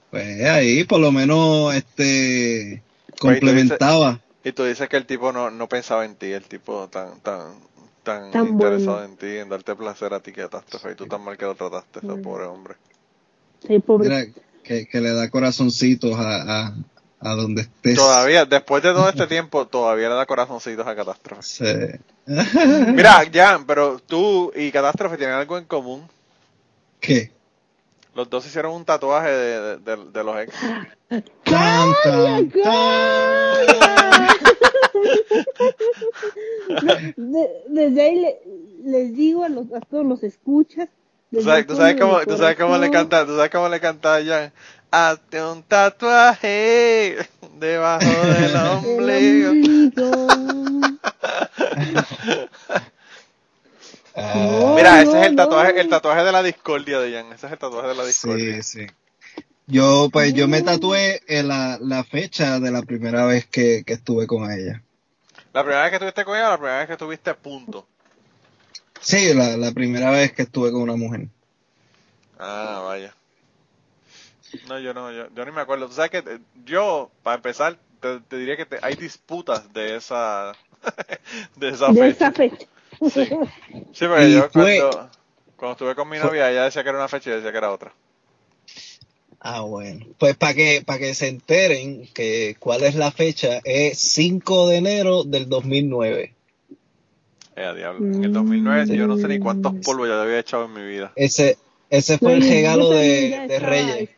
Speaker 4: Pues ahí por lo menos este complementaba.
Speaker 2: Y tú dices que el tipo no, no pensaba en ti, el tipo tan tan tan,
Speaker 5: Tan
Speaker 2: interesado
Speaker 5: bueno.
Speaker 2: en ti, en darte placer a ti que catástrofe, y tú tan mal que lo trataste, ese
Speaker 5: Mm.
Speaker 2: pobre hombre.
Speaker 5: Sí, pobre.
Speaker 4: Mira, que, que le da corazoncitos a, a, a donde estés.
Speaker 2: Todavía, después de todo este tiempo, todavía le da corazoncitos a catástrofe.
Speaker 4: Sí.
Speaker 2: Mira, Jan, pero tú y catástrofe tienen algo en común.
Speaker 4: ¿Qué?
Speaker 2: Los dos hicieron un tatuaje de, de, de- de los ex.
Speaker 4: Tan, tan, tan.
Speaker 5: De- desde ahí le- les digo a, los, a todos los escuchas.
Speaker 2: ¿Tú sabes, tú cómo, tú sabes cómo le canta, tú sabes cómo le canta a Jan. Hazte un tatuaje debajo del
Speaker 5: el
Speaker 2: ombligo. Mira, ese es el tatuaje, el tatuaje de la discordia de Jan. Ese es el tatuaje de la discordia.
Speaker 4: sí, sí. Yo, pues, yo me tatué en la, la fecha de la primera vez que, que estuve con ella.
Speaker 2: La primera vez que estuviste con ella, o la primera vez que estuviste punto.
Speaker 4: Sí, la, la primera vez que estuve con una mujer.
Speaker 2: Ah, vaya. No, yo no, yo, yo ni me acuerdo. Tú sabes que eh, yo, para empezar, te, te diría que te- hay disputas de esa, de esa
Speaker 5: De
Speaker 2: fecha.
Speaker 5: esa fecha.
Speaker 2: Sí. Sí, porque
Speaker 4: Y
Speaker 2: yo
Speaker 4: fue-
Speaker 2: cuando, cuando estuve con mi
Speaker 4: fue-
Speaker 2: novia, ella decía que era una fecha y yo decía que era otra.
Speaker 4: Ah, bueno. Pues para que, para que se enteren que cuál es la fecha, es 5 de enero del 2009.
Speaker 2: Eh, diablo. En el 2009 yo no sé ni cuántos
Speaker 5: Mm.
Speaker 2: polvos ya había echado en mi vida.
Speaker 4: Ese, ese fue
Speaker 5: No,
Speaker 4: el regalo de, Reyes.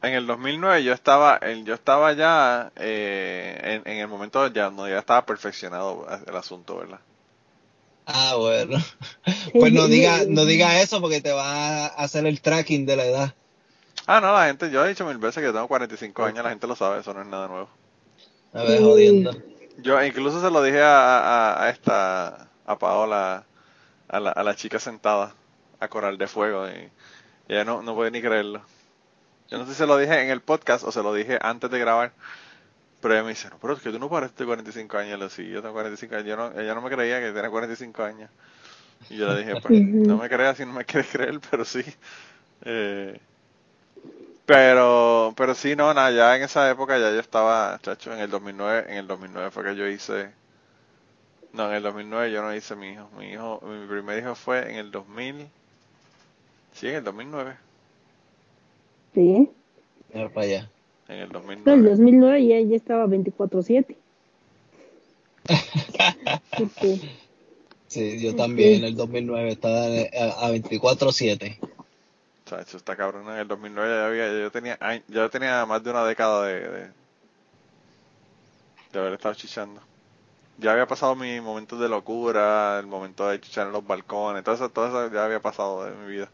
Speaker 2: En el 2009 yo estaba, yo estaba ya eh, en, en el momento ya no ya estaba perfeccionado el asunto, ¿verdad?
Speaker 4: Ah, bueno. Pues no diga, no diga eso porque te va a hacer el tracking de la edad.
Speaker 2: Ah, no, la gente, yo he dicho mil veces que tengo 45 años, la gente lo sabe, eso no es nada nuevo.
Speaker 4: A ver, jodiendo.
Speaker 2: Yo incluso se lo dije a, a, a esta, a Paola, a la, a la chica sentada, a Coral de Fuego, y, y ella no, no puede ni creerlo. Yo no sé si se lo dije en el podcast o se lo dije antes de grabar, pero ella me dice, no, pero es que tú no pareces de 45 años. Y yo, sí, yo tengo 45 años. Yo no, ella no me creía que tenía 45 años. Y yo le dije, pues, no me creas si no me quieres creer, pero sí. Eh, pero, pero sí, no, nada, ya en esa época ya yo estaba, chacho, en el 2009, en el 2009 fue que yo hice, no, en el 2009 yo no hice mi hijo, mi hijo, mi primer hijo fue en el 2000, sí, en el 2009,
Speaker 5: Sí.
Speaker 4: Mira para allá.
Speaker 2: en el
Speaker 5: No, el
Speaker 2: 2009.
Speaker 5: 2009 ya, ya estaba 24-7. Este,
Speaker 4: Sí, yo también en el 2009 estaba a, a 24-7.
Speaker 2: Chacho, está cabrón, en el 2009 ya había, yo tenía, ya tenía más de una década de, de, de haber estado chichando. Ya había pasado mi momento de locura, el momento de chichar en los balcones, todo eso, todo eso ya había pasado de mi vida.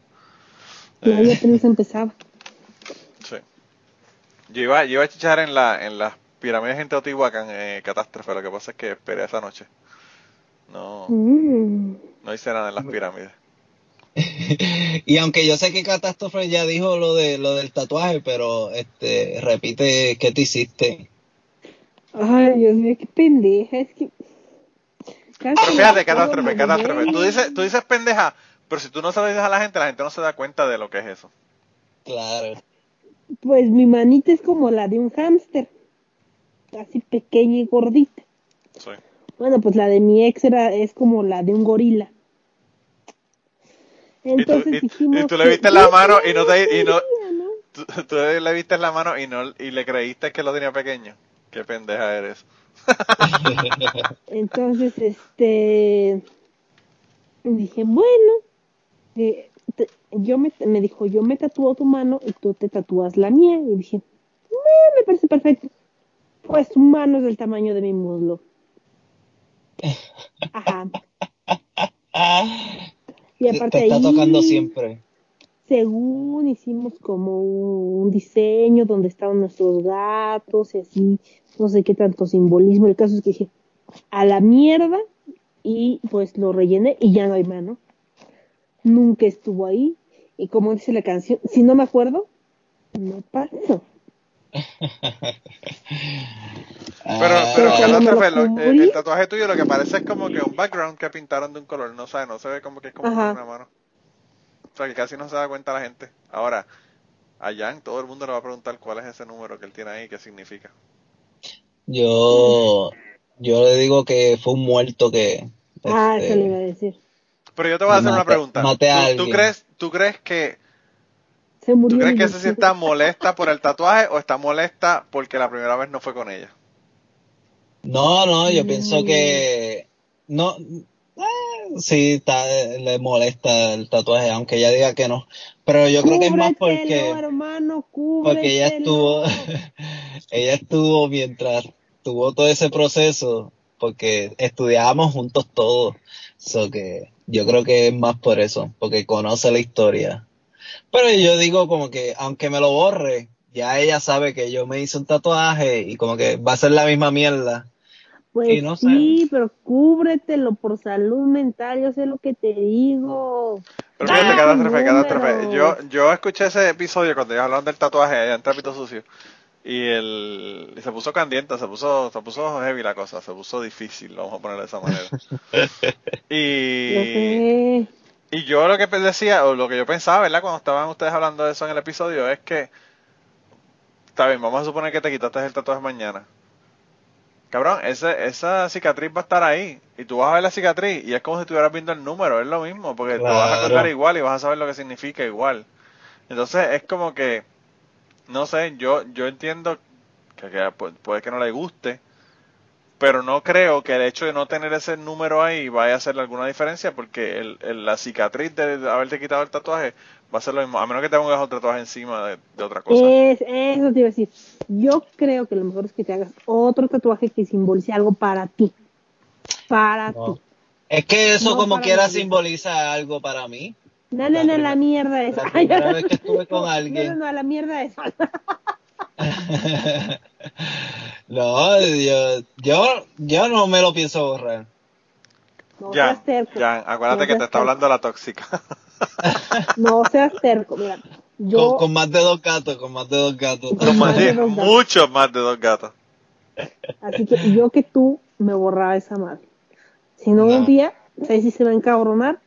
Speaker 5: ya,
Speaker 2: Eh,
Speaker 5: apenas empezaba.
Speaker 2: Sí. Yo iba, yo iba a chichar en la, en las pirámides en Teotihuacán, eh, catástrofe. Lo que pasa es que esperé esa noche. No,
Speaker 5: Mm.
Speaker 2: no hice nada en las pirámides.
Speaker 4: Y aunque yo sé que Catástrofe ya dijo lo de lo del tatuaje, pero este repite qué te hiciste.
Speaker 5: Ay, Dios mío, qué pendeja. Es que. Casi
Speaker 2: Pero fíjate, catástrofe,
Speaker 5: de
Speaker 2: catástrofe. Tú dices, tú dices pendeja, pero si tú no se lo dices a la gente, la gente no se da cuenta de lo que es eso.
Speaker 4: Claro.
Speaker 5: Pues mi manita es como la de un hámster. Así pequeña y gordita.
Speaker 2: Sí.
Speaker 5: Bueno, pues la de mi ex era, es como la de un gorila.
Speaker 2: Y tú,
Speaker 5: Entonces
Speaker 2: y,
Speaker 5: dijimos
Speaker 2: y tú le
Speaker 5: que-
Speaker 2: viste la mano y no te, y no, tú, tú le viste la mano y no, y le creíste que lo tenía pequeño. Qué pendeja eres.
Speaker 5: Entonces, este, dije, bueno, eh, te- yo me, me dijo, yo me tatúo tu mano y tú te tatúas la mía. Y dije, "Eh, me parece perfecto. Pues tu mano es del tamaño de mi muslo. Ajá. Y
Speaker 4: Te,
Speaker 5: aparte
Speaker 4: te está
Speaker 5: ahí,
Speaker 4: tocando siempre.
Speaker 5: según hicimos como un diseño donde estaban nuestros gatos y así, no sé qué tanto simbolismo. El caso es que dije, a la mierda, y pues lo rellené y ya no hay mano. Nunca estuvo ahí. Y como dice la canción, si no me acuerdo, no pasó.
Speaker 2: Pero,
Speaker 4: Ah,
Speaker 2: pero
Speaker 5: Pero me lo
Speaker 2: catástrofe, lo- el, tatuaje tuyo lo que parece es como que un background que pintaron de un color, no sabe, no se ve como que es como
Speaker 5: Ajá.
Speaker 2: una mano. O sea que casi no se da cuenta la gente. Ahora, a Jan todo el mundo le va a preguntar cuál es ese número que él tiene ahí, qué significa.
Speaker 4: yo yo le digo que fue un muerto que
Speaker 5: Ah,
Speaker 4: este,
Speaker 5: eso le iba a decir.
Speaker 2: Pero yo te voy a hacer una pregunta.
Speaker 4: mate a
Speaker 2: ¿Tú, crees, ¿Tú crees que
Speaker 5: Se murió.
Speaker 2: ¿Tú crees que se sienta molesta por el tatuaje o está molesta porque la primera vez no fue con ella?
Speaker 4: No, no, yo
Speaker 5: Mm.
Speaker 4: pienso que no eh, sí está le molesta el tatuaje, aunque ella diga que no. Pero yo creo que es más porque
Speaker 5: hermano,
Speaker 4: porque ella estuvo ella estuvo mientras tuvo todo ese proceso porque estudiábamos juntos todos. So que yo creo que es más por eso, porque conoce la historia. Pero yo digo como que aunque me lo borre, ya ella sabe que yo me hice un tatuaje y como que va a ser la misma mierda.
Speaker 5: Pues
Speaker 4: Y no sé.
Speaker 5: sí, pero cúbretelo por salud mental, yo sé lo que te digo.
Speaker 2: Pero
Speaker 5: Ah,
Speaker 2: fíjate, catástrofe,
Speaker 5: números.
Speaker 2: catástrofe. Yo, yo escuché ese episodio cuando ellos hablaron del tatuaje allá en Trapito Sucio. Y el, y se puso candiente, se puso, se puso heavy la cosa, se puso difícil, vamos a ponerlo de esa manera. Y,
Speaker 5: sé.
Speaker 2: Y yo lo que decía, o lo que yo pensaba, ¿verdad? Cuando estaban ustedes hablando de eso en el episodio, es que, está bien, vamos a suponer que te quitaste el tatuaje mañana. cabrón, ese, esa cicatriz va a estar ahí. Y tú vas a ver la cicatriz y es como si estuvieras viendo el número, es lo mismo, porque te vas a acordar igual y vas a saber lo que significa igual. Entonces es como que, no sé, yo, yo entiendo que, que pu- puede que no le guste, pero no creo que el hecho de no tener ese número ahí vaya a hacerle alguna diferencia porque el, el- la cicatriz de, haberte quitado el tatuaje va a ser lo mismo, a menos que te pongas otro tatuaje encima de, de otra cosa.
Speaker 5: Es, eso te iba a decir. Yo creo que lo mejor es que te hagas otro tatuaje que simbolice algo para ti. Para
Speaker 4: No.
Speaker 5: ti.
Speaker 4: Es que eso
Speaker 5: No
Speaker 4: como quiera simboliza algo para mí.
Speaker 5: No, no, no, la mierda esa.
Speaker 4: la primera vez que estuve con
Speaker 5: No,
Speaker 4: alguien.
Speaker 5: no, no, la mierda esa.
Speaker 4: no, yo, yo, yo no me lo pienso borrar.
Speaker 5: No terco.
Speaker 2: Jan, acuérdate
Speaker 5: No
Speaker 2: que te está hablando la tóxica.
Speaker 5: No seas terco. Mira, yo.
Speaker 4: Con, con más de dos gatos, con más de dos gatos.
Speaker 2: Con más de-
Speaker 5: dos gatos.
Speaker 2: mucho más de dos gatos.
Speaker 5: Así que yo que tú me borraba esa madre. Si no,
Speaker 4: No.
Speaker 5: un día, sabes si se va a encabronar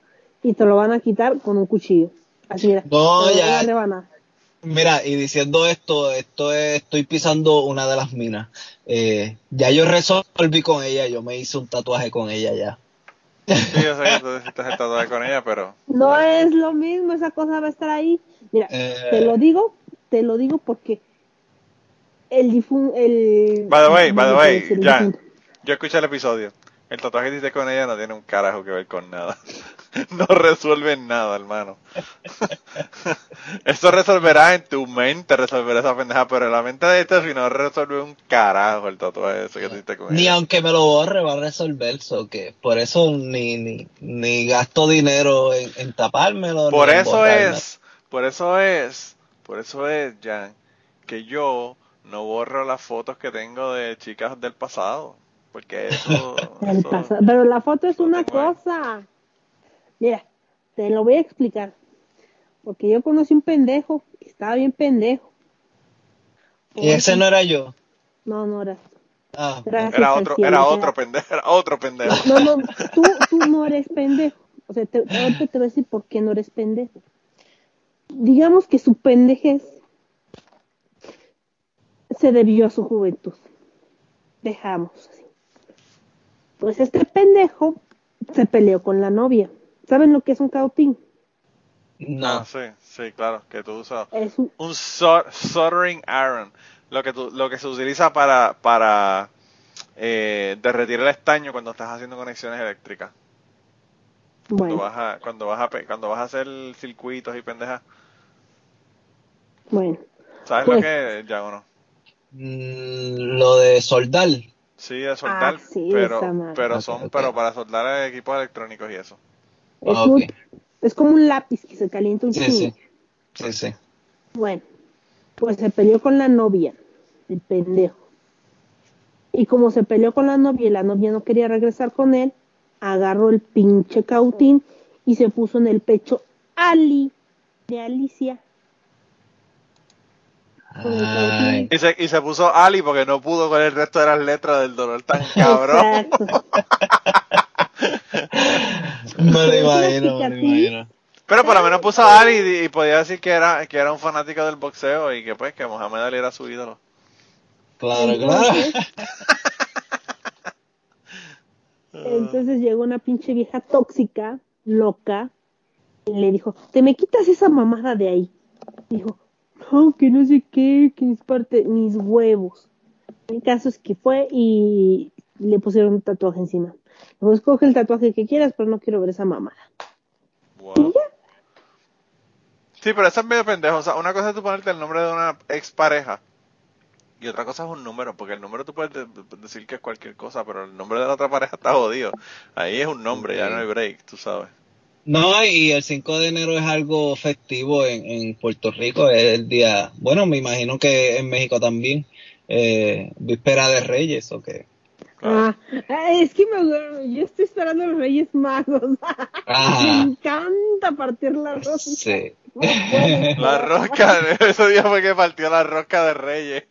Speaker 5: y te lo van a quitar con un cuchillo. Así mira.
Speaker 4: No, ya. Mira, y diciendo esto, esto es, estoy pisando una de las minas. Eh, ya yo resolví con ella, yo me hice un tatuaje con ella ya.
Speaker 2: Sí, yo sé que tú hiciste el tatuaje con ella, pero
Speaker 5: No es lo mismo, esa cosa va a estar ahí. Mira,
Speaker 4: Eh.
Speaker 5: te lo digo, te lo digo porque el difun el
Speaker 2: By the way, by the way,
Speaker 5: difunto.
Speaker 2: yo escuché el episodio. El tatuaje que hiciste con ella no tiene un carajo que ver con nada. No resuelve nada, hermano. Eso resolverá en tu mente, resolverá esa pendeja, pero en la mente de este si no resuelve un carajo el tatuaje ese que hiciste con
Speaker 4: Ni
Speaker 2: ella.
Speaker 4: aunque me lo borre va a resolver eso, que por eso ni, ni, ni gasto dinero en, en tapármelo.
Speaker 2: Por
Speaker 4: ni
Speaker 2: eso es, por eso es, por eso es, Jan, que yo no borro las fotos que tengo de chicas del pasado. Porque eso...
Speaker 5: El
Speaker 2: eso-
Speaker 5: pasado. Pero la foto es una
Speaker 2: ahí.
Speaker 5: cosa. Mira, te lo voy a explicar. Porque yo conocí un pendejo que estaba bien pendejo.
Speaker 4: Y ese no era yo.
Speaker 5: No, no era.
Speaker 4: Ah,
Speaker 5: Gracias
Speaker 2: Era otro,
Speaker 5: cielo,
Speaker 2: era otro pendejo, era otro pendejo.
Speaker 5: No, no, tú, tú no eres pendejo. O sea, te, ahorita te voy a decir por qué no eres pendejo. Digamos que su pendejez se debió a su juventud. Dejamos así. Pues este pendejo se peleó con la novia. ¿Saben lo que es un cautín?
Speaker 4: no.
Speaker 2: Ah, sí, sí, claro, que tú usas
Speaker 5: Es un,
Speaker 2: un sol- soldering iron, lo que tú, lo que se utiliza para para eh, derretir el estaño cuando estás haciendo conexiones eléctricas. Cuando
Speaker 5: bueno,
Speaker 2: vas a cuando vas a pe- cuando vas a hacer circuitos y pendejas.
Speaker 5: bueno.
Speaker 2: ¿Sabes
Speaker 5: Pues-
Speaker 2: lo que es, ya o no?
Speaker 4: Mm, lo de soldar.
Speaker 2: Sí, de soldar,
Speaker 5: Ah, sí,
Speaker 2: pero pero son pero para soldar equipos electrónicos y eso.
Speaker 5: Es,
Speaker 4: Ah,
Speaker 5: un- es como un lápiz que se calienta un
Speaker 4: Sí,
Speaker 5: chingo.
Speaker 4: sí. Sí, sí.
Speaker 5: Bueno, pues se peleó con la novia, el pendejo. Y como se peleó con la novia y la novia no quería regresar con él, agarró el pinche cautín y se puso en el pecho Ali de Alicia.
Speaker 4: Ay.
Speaker 2: Y se, y se puso Ali porque no pudo con el resto de las letras del dolor tan cabrón.
Speaker 5: Exacto.
Speaker 4: Me lo imagino, me lo imagino.
Speaker 2: Pero por lo menos puso a Ali y, y podía decir que era que era un fanático del boxeo y que pues que Mohamed Ali era su ídolo.
Speaker 4: Claro, claro.
Speaker 5: Entonces, entonces llegó una pinche vieja tóxica, loca, y le dijo, te me quitas esa mamada de ahí. Dijo, no, que no sé qué, que es parte mis huevos. El caso es que fue y le pusieron un tatuaje encima. Dijo, escoge el tatuaje que quieras, pero no quiero ver esa mamada.
Speaker 2: Wow. Sí, pero eso es medio pendejo. O sea, una cosa es tú ponerte el nombre de una expareja y otra cosa es un número, porque el número tú puedes de- de- decir que es cualquier cosa, pero el nombre de la otra pareja está jodido. Ahí es un nombre, ya no hay break, tú sabes.
Speaker 4: No, y el 5 de enero es algo festivo en, en Puerto Rico, es el día, bueno, me imagino que en México también, eh, víspera de Reyes, o qué.
Speaker 5: Ah, es que me, yo estoy esperando a los Reyes Magos. me encanta partir la rosa.
Speaker 4: sí.
Speaker 2: La rosca, ese día fue que partió la rosca de Reyes.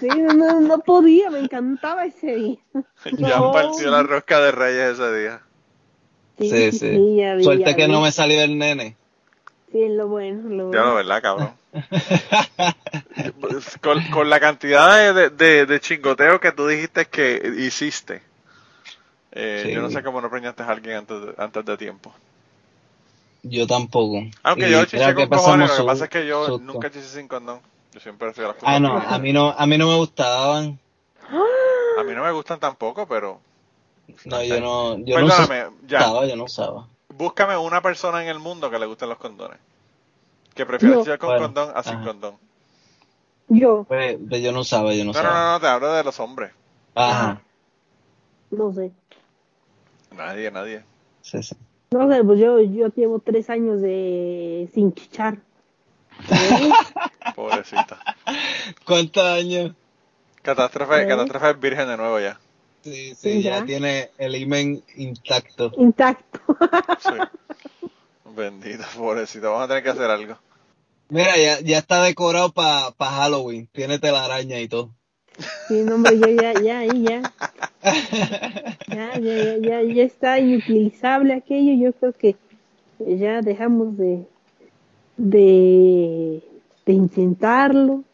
Speaker 5: Sí, no, no, no podía, me encantaba ese día.
Speaker 2: Ya
Speaker 5: No.
Speaker 2: partió la rosca de Reyes ese día.
Speaker 4: Sí, sí.
Speaker 5: ya vi,
Speaker 4: Suerte
Speaker 5: ya
Speaker 4: que
Speaker 5: vi.
Speaker 4: no me salió el nene.
Speaker 5: Sí, lo bueno, lo
Speaker 2: Ya
Speaker 5: bueno.
Speaker 2: lo verdad, cabrón. con, con la cantidad de, de, de chingoteo que tú dijiste que hiciste, eh,
Speaker 4: Sí.
Speaker 2: yo no sé cómo no preñaste a alguien antes de, antes de tiempo.
Speaker 4: Yo tampoco.
Speaker 2: Aunque
Speaker 4: Y
Speaker 2: yo chiché con cojones, lo que pasa es que yo
Speaker 4: susto.
Speaker 2: nunca chiché sin condón. Yo siempre hacía las cosas.
Speaker 4: Ah, no, a mí no, a mí no me gustaban.
Speaker 2: A mí no me gustan tampoco, pero
Speaker 4: No, yo no, yo no
Speaker 2: Perdóname, ya.
Speaker 4: usaba, yo no usaba.
Speaker 2: búscame una persona en el mundo que le gusten los condones. Que prefiera
Speaker 5: Yo.
Speaker 2: con
Speaker 4: Bueno,
Speaker 2: condón a sin
Speaker 4: ajá.
Speaker 2: condón.
Speaker 5: Yo,
Speaker 4: Pues, pues yo no usaba, yo no
Speaker 2: No, no, no, no, te hablo de los hombres.
Speaker 4: Ajá,
Speaker 5: no sé.
Speaker 2: Nadie, nadie.
Speaker 4: sí, sí.
Speaker 5: No sé, pues yo, yo llevo tres años de sin chichar. ¿Eh?
Speaker 2: Pobrecita.
Speaker 4: ¿Cuántos años?
Speaker 2: Catástrofe,
Speaker 5: ¿Eh?
Speaker 2: catástrofe es virgen de nuevo ya.
Speaker 4: Sí, sí, ya
Speaker 5: Ya.
Speaker 4: tiene el imen intacto.
Speaker 5: Intacto.
Speaker 2: Sí. Bendita, pobrecita. Vamos a tener que hacer algo.
Speaker 4: Mira, ya, ya está decorado para pa Halloween. Tiene telaraña y todo.
Speaker 5: Sí, no, hombre, yo ya, ya, ahí ya. Ya, ya, ya, ya, ya está inutilizable aquello. Yo creo que ya dejamos de, de, de intentarlo.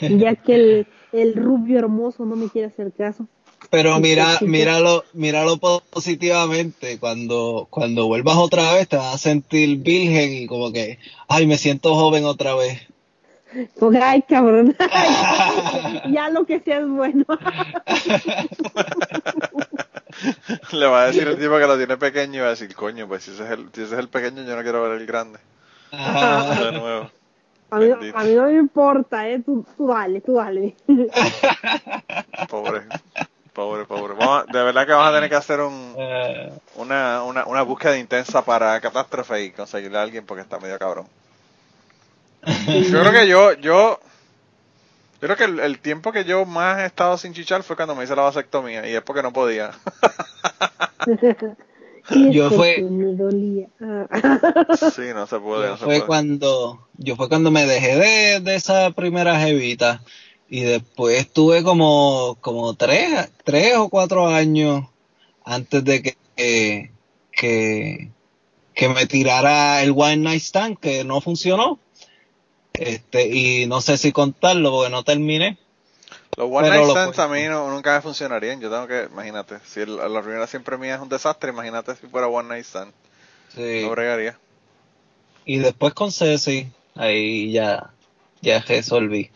Speaker 5: Ya que el, el rubio hermoso no me quiere hacer caso.
Speaker 4: Pero mira, míralo, míralo positivamente. Cuando, cuando vuelvas otra vez te vas a sentir virgen y como que, ay, me siento joven otra vez.
Speaker 5: Como que, ay, cabrón. Ay, ya lo que sea es bueno.
Speaker 2: Le va a decir el tipo que lo tiene pequeño y va a decir, coño, pues si ese es el, si ese es el pequeño, yo no quiero ver el grande. De nuevo.
Speaker 5: A mí, a mí no me importa, ¿eh? Tú, tú dale, tú dale.
Speaker 2: Pobre. Pobre, pobre. Vamos a- de verdad que vamos a tener que hacer un,
Speaker 4: Eh,
Speaker 2: una, una, una búsqueda intensa para catástrofe y conseguirle a alguien porque está medio cabrón. Yo creo que yo, yo, yo creo que el, el tiempo que yo más he estado sin chichar fue cuando me hice la vasectomía y es porque no podía.
Speaker 4: Yo fue-
Speaker 5: me dolía.
Speaker 2: Sí, no se puede, no se
Speaker 4: fue
Speaker 2: puede.
Speaker 4: cuando, yo fue cuando me dejé de, de esa primera jevita y después tuve como, como tres, tres o cuatro años antes de que, que, que, que me tirara el One Night Stand que no funcionó. Este, y no sé si contarlo porque no terminé.
Speaker 2: Los one
Speaker 4: Pero
Speaker 2: night stands a mí no, nunca me funcionarían. Yo tengo que, imagínate, si el- la primera siempre mía es un desastre, imagínate si fuera one night stand.
Speaker 4: Sí.
Speaker 2: No bregaría.
Speaker 4: Y después con Ceci, ahí ya, ya resolví.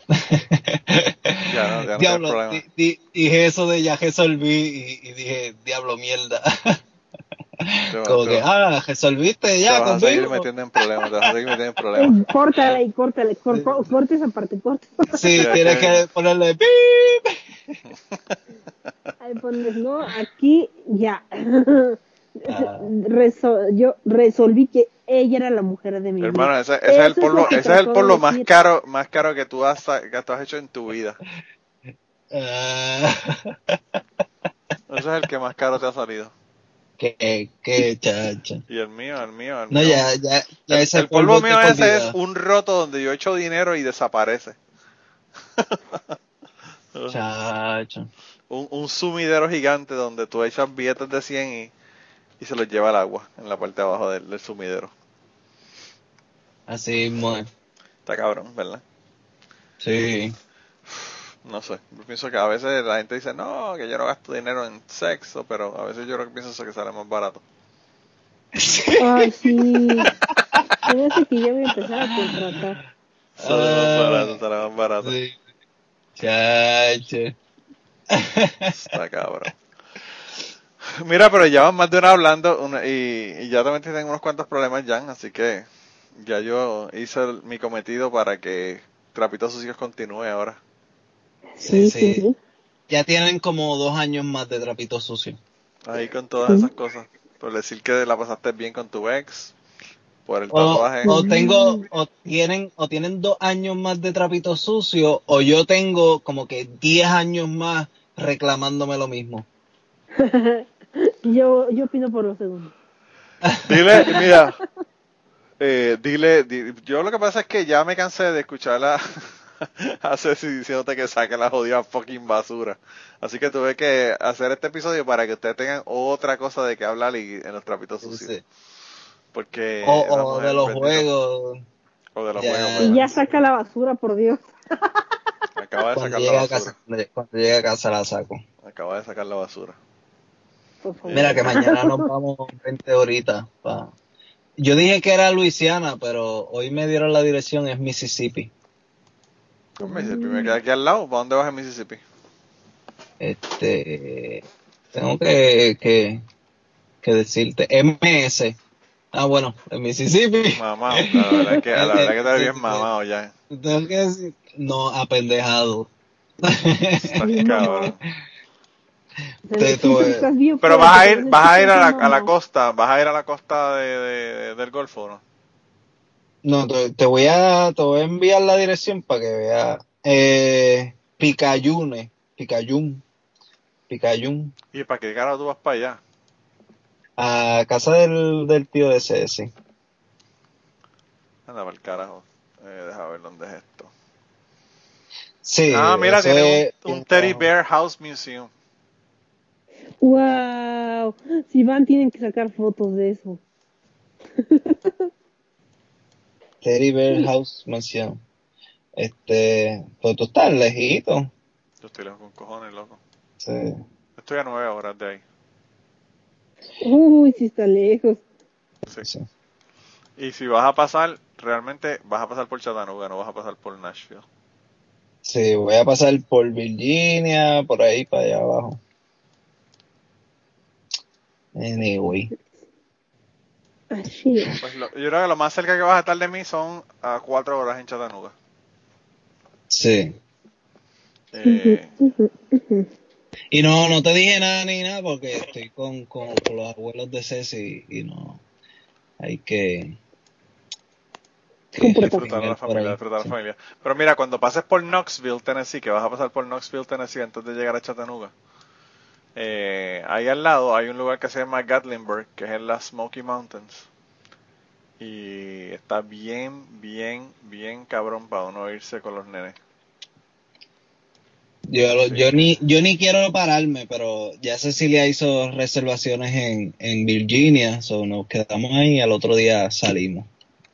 Speaker 2: Ya no, ya no
Speaker 4: Diablo, di- di- dije eso de ya resolví y, y dije, diablo, mierda.
Speaker 2: Te
Speaker 4: Como
Speaker 2: te
Speaker 4: que, ah, resolviste
Speaker 2: te
Speaker 4: ya
Speaker 2: vas a seguir
Speaker 4: conmigo.
Speaker 2: metiendo en problemas, te vas a seguir metiendo en problemas.
Speaker 5: Córtala y córtala. cor- cor- Corta esa parte, corta.
Speaker 4: Sí, tienes
Speaker 2: que-
Speaker 4: que ponerle pip.
Speaker 5: Ahí pones, no, aquí ya.
Speaker 4: Ah.
Speaker 5: Reso- yo resolví que ella era la mujer de mi vida.
Speaker 2: Hermano, ese, ese es el polvo,
Speaker 5: que
Speaker 2: ese es el polvo más caro, más caro que tú has, que tú has hecho en tu vida.
Speaker 4: Ah,
Speaker 2: Ese es el que más caro te ha salido.
Speaker 4: qué, qué chacha.
Speaker 2: Y el mío, el mío, el
Speaker 4: No,
Speaker 2: mío.
Speaker 4: ya, ya, ya
Speaker 2: el,
Speaker 4: ese
Speaker 2: el polvo mío ese es un roto donde yo echo dinero y desaparece.
Speaker 4: Chacho.
Speaker 2: Un, un sumidero gigante donde tú echas billetes de 100 y, y se los lleva al agua en la parte de abajo del, del sumidero.
Speaker 4: Así mismo es.
Speaker 2: Está cabrón, ¿verdad?
Speaker 4: Sí.
Speaker 2: No sé. Yo pienso que a veces la gente dice, no, que yo no gasto dinero en sexo, pero a veces yo lo que pienso es que sale más barato.
Speaker 5: Ay, sí. Parece que ya voy a empezar a contratar.
Speaker 2: Sale más
Speaker 4: Ah.
Speaker 2: barato, sale más barato.
Speaker 4: Sí. Chacho.
Speaker 2: Está cabrón. Mira, pero ya van más de una hablando una- y, y ya también tienen unos cuantos problemas, Jan, así que ya yo hice el- mi cometido para que Trapitos Sucios continúe ahora.
Speaker 5: Sí,
Speaker 4: Sí. Ya tienen como dos años más de trapito sucio.
Speaker 2: Ahí con todas esas cosas. Por decir que la pasaste bien con tu ex, por el
Speaker 4: O,
Speaker 2: tatuaje.
Speaker 4: o tengo, o tienen, o tienen dos años más de trapito sucio, o yo tengo como que diez años más reclamándome lo mismo.
Speaker 5: Yo, yo opino por los segundos.
Speaker 2: Dile, mira, eh, dile, di- yo lo que pasa es que ya me cansé de escucharla a Ceci diciéndote que saque la jodida fucking basura. Así que tuve que hacer este episodio para que ustedes tengan otra cosa de que hablar y en los trapitos sucios.
Speaker 4: Sí.
Speaker 2: Porque
Speaker 4: O, de los juegos.
Speaker 2: O de los
Speaker 4: Ya.
Speaker 2: juegos.
Speaker 5: Y ya saca la basura, por Dios.
Speaker 2: Acaba de
Speaker 4: Cuando
Speaker 2: sacar la basura.
Speaker 4: casa, cuando llegue a casa la saco.
Speaker 2: Acaba de sacar la basura.
Speaker 5: Por favor.
Speaker 4: Mira que mañana nos vamos 20 horitas. pa- Yo dije que era Luisiana, pero hoy me dieron la dirección, es Mississippi.
Speaker 2: Pues Mississippi me queda aquí al lado. ¿Para dónde vas en Mississippi?
Speaker 4: Este, tengo que, que, que decirte, MS. Ah, bueno, en Mississippi.
Speaker 2: Mamado. La verdad es que, la verdad que ves bien mamado ya.
Speaker 4: Tengo que decir, no, apendejado.
Speaker 2: Estás cabrón.
Speaker 4: Te-
Speaker 2: Pero vas a ir, vas a ir a la, a la costa, vas a ir a la costa de, de- del Golfo, ¿no?
Speaker 4: No, te, te voy a, te voy a enviar la dirección para que veas. Eh, Picayune, Picayun, Picayun,
Speaker 2: Y para qué carajo tú vas para allá.
Speaker 4: a casa del, del tío de Ceci.
Speaker 2: Anda para el carajo. Eh, deja ver dónde es esto.
Speaker 4: Sí.
Speaker 2: ah, mira, tiene un, un Teddy. Bear House Museum.
Speaker 5: Wow. Si van, tienen que sacar fotos de eso.
Speaker 4: Teddy Bear House Mansion. Este, pues tú estás lejito.
Speaker 2: Yo estoy lejos con cojones, loco.
Speaker 4: Sí.
Speaker 2: Estoy a nueve horas de ahí.
Speaker 5: Uy, si está lejos.
Speaker 2: Sí.
Speaker 4: sí.
Speaker 2: Y si vas a pasar, realmente vas a pasar por Chattanooga, no vas a pasar por Nashville.
Speaker 4: Sí, voy a pasar por Virginia, por ahí para allá abajo. Anyway.
Speaker 5: Así es.
Speaker 2: Pues lo- yo creo que lo más cerca que vas a estar de mí son a cuatro horas en Chattanooga.
Speaker 4: Sí.
Speaker 2: Eh,
Speaker 4: Y no, no te dije nada ni nada porque estoy con, con, con los abuelos de Ceci y no. Hay que.
Speaker 2: disfrutar de la familia, disfrutar
Speaker 4: Sí.
Speaker 2: la familia. Pero mira, cuando pases por Knoxville, Tennessee, que vas a pasar por Knoxville, Tennessee antes de llegar a Chattanooga, eh, ahí al lado hay un lugar que se llama Gatlinburg, que es en las Smoky Mountains. Y está bien, bien, bien cabrón para uno irse con los nenes.
Speaker 4: Yo, ni, yo ni quiero pararme, pero ya Cecilia hizo reservaciones en, en Virginia, so nos quedamos ahí y al otro día salimos.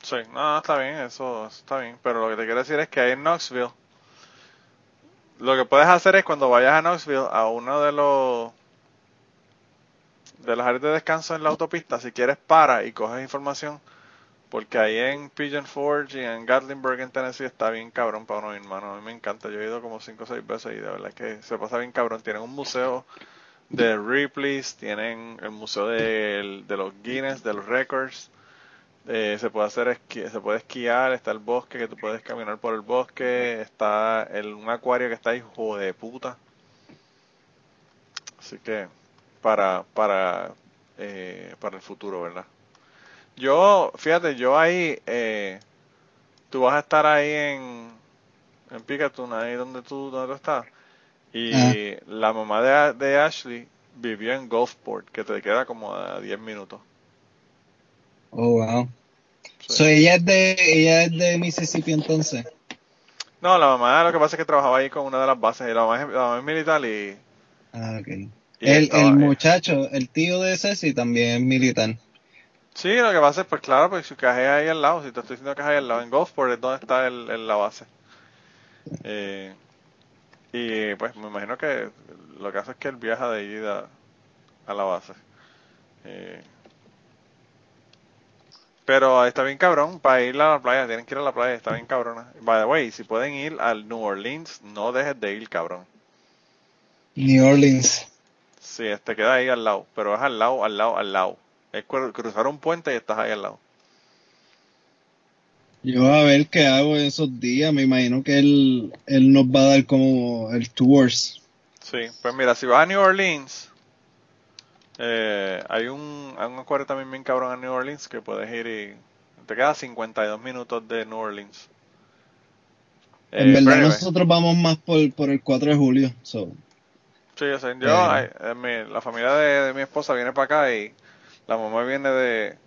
Speaker 2: Sí, no, está bien, eso, eso está bien. Pero lo que te quiero decir es que ahí en Knoxville, lo que puedes hacer es cuando vayas a Knoxville, a uno de los de las áreas de descanso en la autopista, si quieres para y coges información, porque ahí en Pigeon Forge y en Gatlinburg en Tennessee está bien cabrón para uno ir, hermano. A mí me encanta, yo he ido como 5 o 6 veces y de verdad que se pasa bien cabrón. Tienen un museo de Ripley's, tienen el museo de los Guinness, de los Records. Eh, se puede hacer esqui- se puede esquiar, está el bosque que tú puedes caminar por el bosque, está el, un acuario que está hijo de puta. Así que para para eh, para el futuro, ¿verdad? Yo, fíjate, yo ahí eh, tú vas a estar ahí en en ahí donde tú donde tú estás. Y
Speaker 4: Ah.
Speaker 2: la mamá de, de Ashley vivió en Gulfport, que te queda como a 10 minutos.
Speaker 4: Oh, wow.
Speaker 2: Sí.
Speaker 4: So, ella es de, ella es de Mississippi entonces.
Speaker 2: No, la mamá lo que pasa es que trabajaba ahí con una de las bases y la mamá es, la mamá es militar y,
Speaker 4: Ah, ok.
Speaker 2: y
Speaker 4: El,
Speaker 2: estaba
Speaker 4: el muchacho, el tío de Ceci también es militar.
Speaker 2: Sí, lo que pasa es, pues claro, pues su caja es ahí al lado, si te estoy diciendo que es ahí al lado, en Gulfport es donde está el, el- la base. Eh, y pues me imagino que lo que hace es que él viaja de ida a la base. Eh, pero está bien cabrón, para ir a la playa, tienen que ir a la playa, está bien cabrona. By the way, si pueden ir al New Orleans, no dejes de ir, cabrón.
Speaker 4: New Orleans.
Speaker 2: Sí, te queda ahí al lado, pero es al lado, al lado, al lado. Es cru- cruzar un puente y estás ahí al lado.
Speaker 4: Yo a ver qué hago esos días. Me imagino que él, él nos va a dar como el tours.
Speaker 2: Sí, pues mira, si vas a New Orleans, eh, hay un, hay un acuario también bien cabrón en New Orleans que puedes ir y te queda 52 minutos de New Orleans.
Speaker 4: En
Speaker 2: Eh,
Speaker 4: verdad nosotros vamos más por, por el 4 de julio. So.
Speaker 2: sí, yo sé, yo,
Speaker 4: Eh.
Speaker 2: ay, eh, mi- la familia de, de mi esposa viene para acá y la mamá viene de,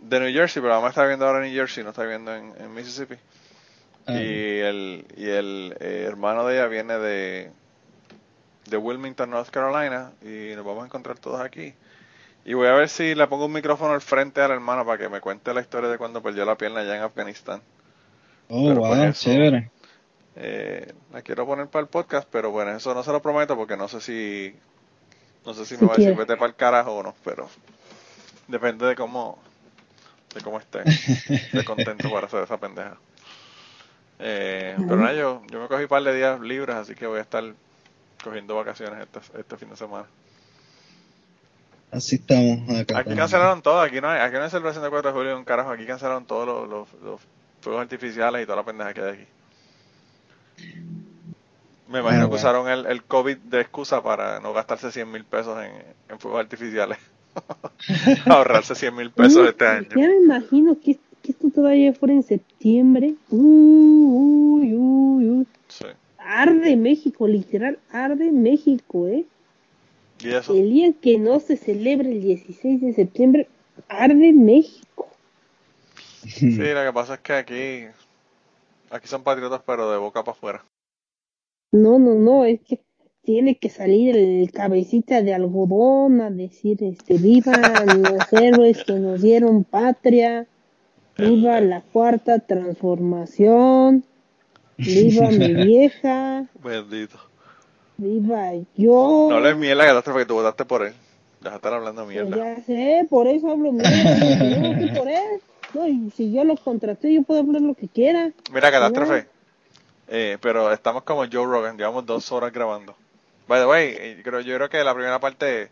Speaker 2: de New Jersey, pero la mamá está viviendo ahora en New Jersey, no está viviendo en, en Mississippi.
Speaker 4: ah,
Speaker 2: y el, y el eh, hermano de ella viene de, de Wilmington, North Carolina, y nos vamos a encontrar todos aquí. Y voy a ver si le pongo un micrófono al frente a la hermana para que me cuente la historia de cuando perdió la pierna allá en Afganistán.
Speaker 4: Oh,
Speaker 2: Pero por
Speaker 4: wow,
Speaker 2: eso-
Speaker 4: chévere.
Speaker 2: Eh, la quiero poner para el podcast, pero bueno, eso no se lo prometo porque no sé si no sé si
Speaker 5: Si
Speaker 2: me va a decir vete para el carajo o no, pero depende de cómo de cómo esté de contento para hacer esa pendeja. Eh, pero nada, yo, yo me cogí un par de días libres, así que voy a estar cogiendo vacaciones este, este fin de semana.
Speaker 4: Así estamos acá.
Speaker 2: Aquí
Speaker 4: también.
Speaker 2: cancelaron todo, aquí no hay, aquí no hay celebración de 4 de julio, un carajo, aquí cancelaron todos los, los, los fuegos artificiales y toda la pendeja que hay aquí. Me imagino que
Speaker 4: bueno.
Speaker 2: usaron el, el COVID de excusa para no gastarse 100 mil pesos en, en fuegos artificiales. Ahorrarse 100 mil pesos este año.
Speaker 5: Ya me imagino que, que esto todavía fuera en septiembre. Uy, uy, uy.
Speaker 2: Sí.
Speaker 5: Arde México, literal, arde México, ¿eh?
Speaker 2: Y eso,
Speaker 5: El día que no se celebre el 16 de septiembre, arde México.
Speaker 2: sí, lo que pasa es que aquí, aquí son patriotas pero de boca para afuera.
Speaker 5: No, no, no, es que tiene que salir el cabecita de algodón a decir, este, vivan los héroes que nos dieron patria, viva la cuarta transformación, viva mi vieja,
Speaker 2: Bendito.
Speaker 5: viva yo.
Speaker 2: No le miel la catástrofe que tú votaste por él. De estar hablando
Speaker 5: Pues
Speaker 2: mierda.
Speaker 5: ya sé, por eso hablo mierda, yo voté por él. No, y si yo lo contraté, yo puedo hablar lo que quiera.
Speaker 2: Mira, catástrofe. Eh, pero estamos como Joe Rogan, llevamos dos horas grabando. By the way, eh, creo, yo creo que la primera parte,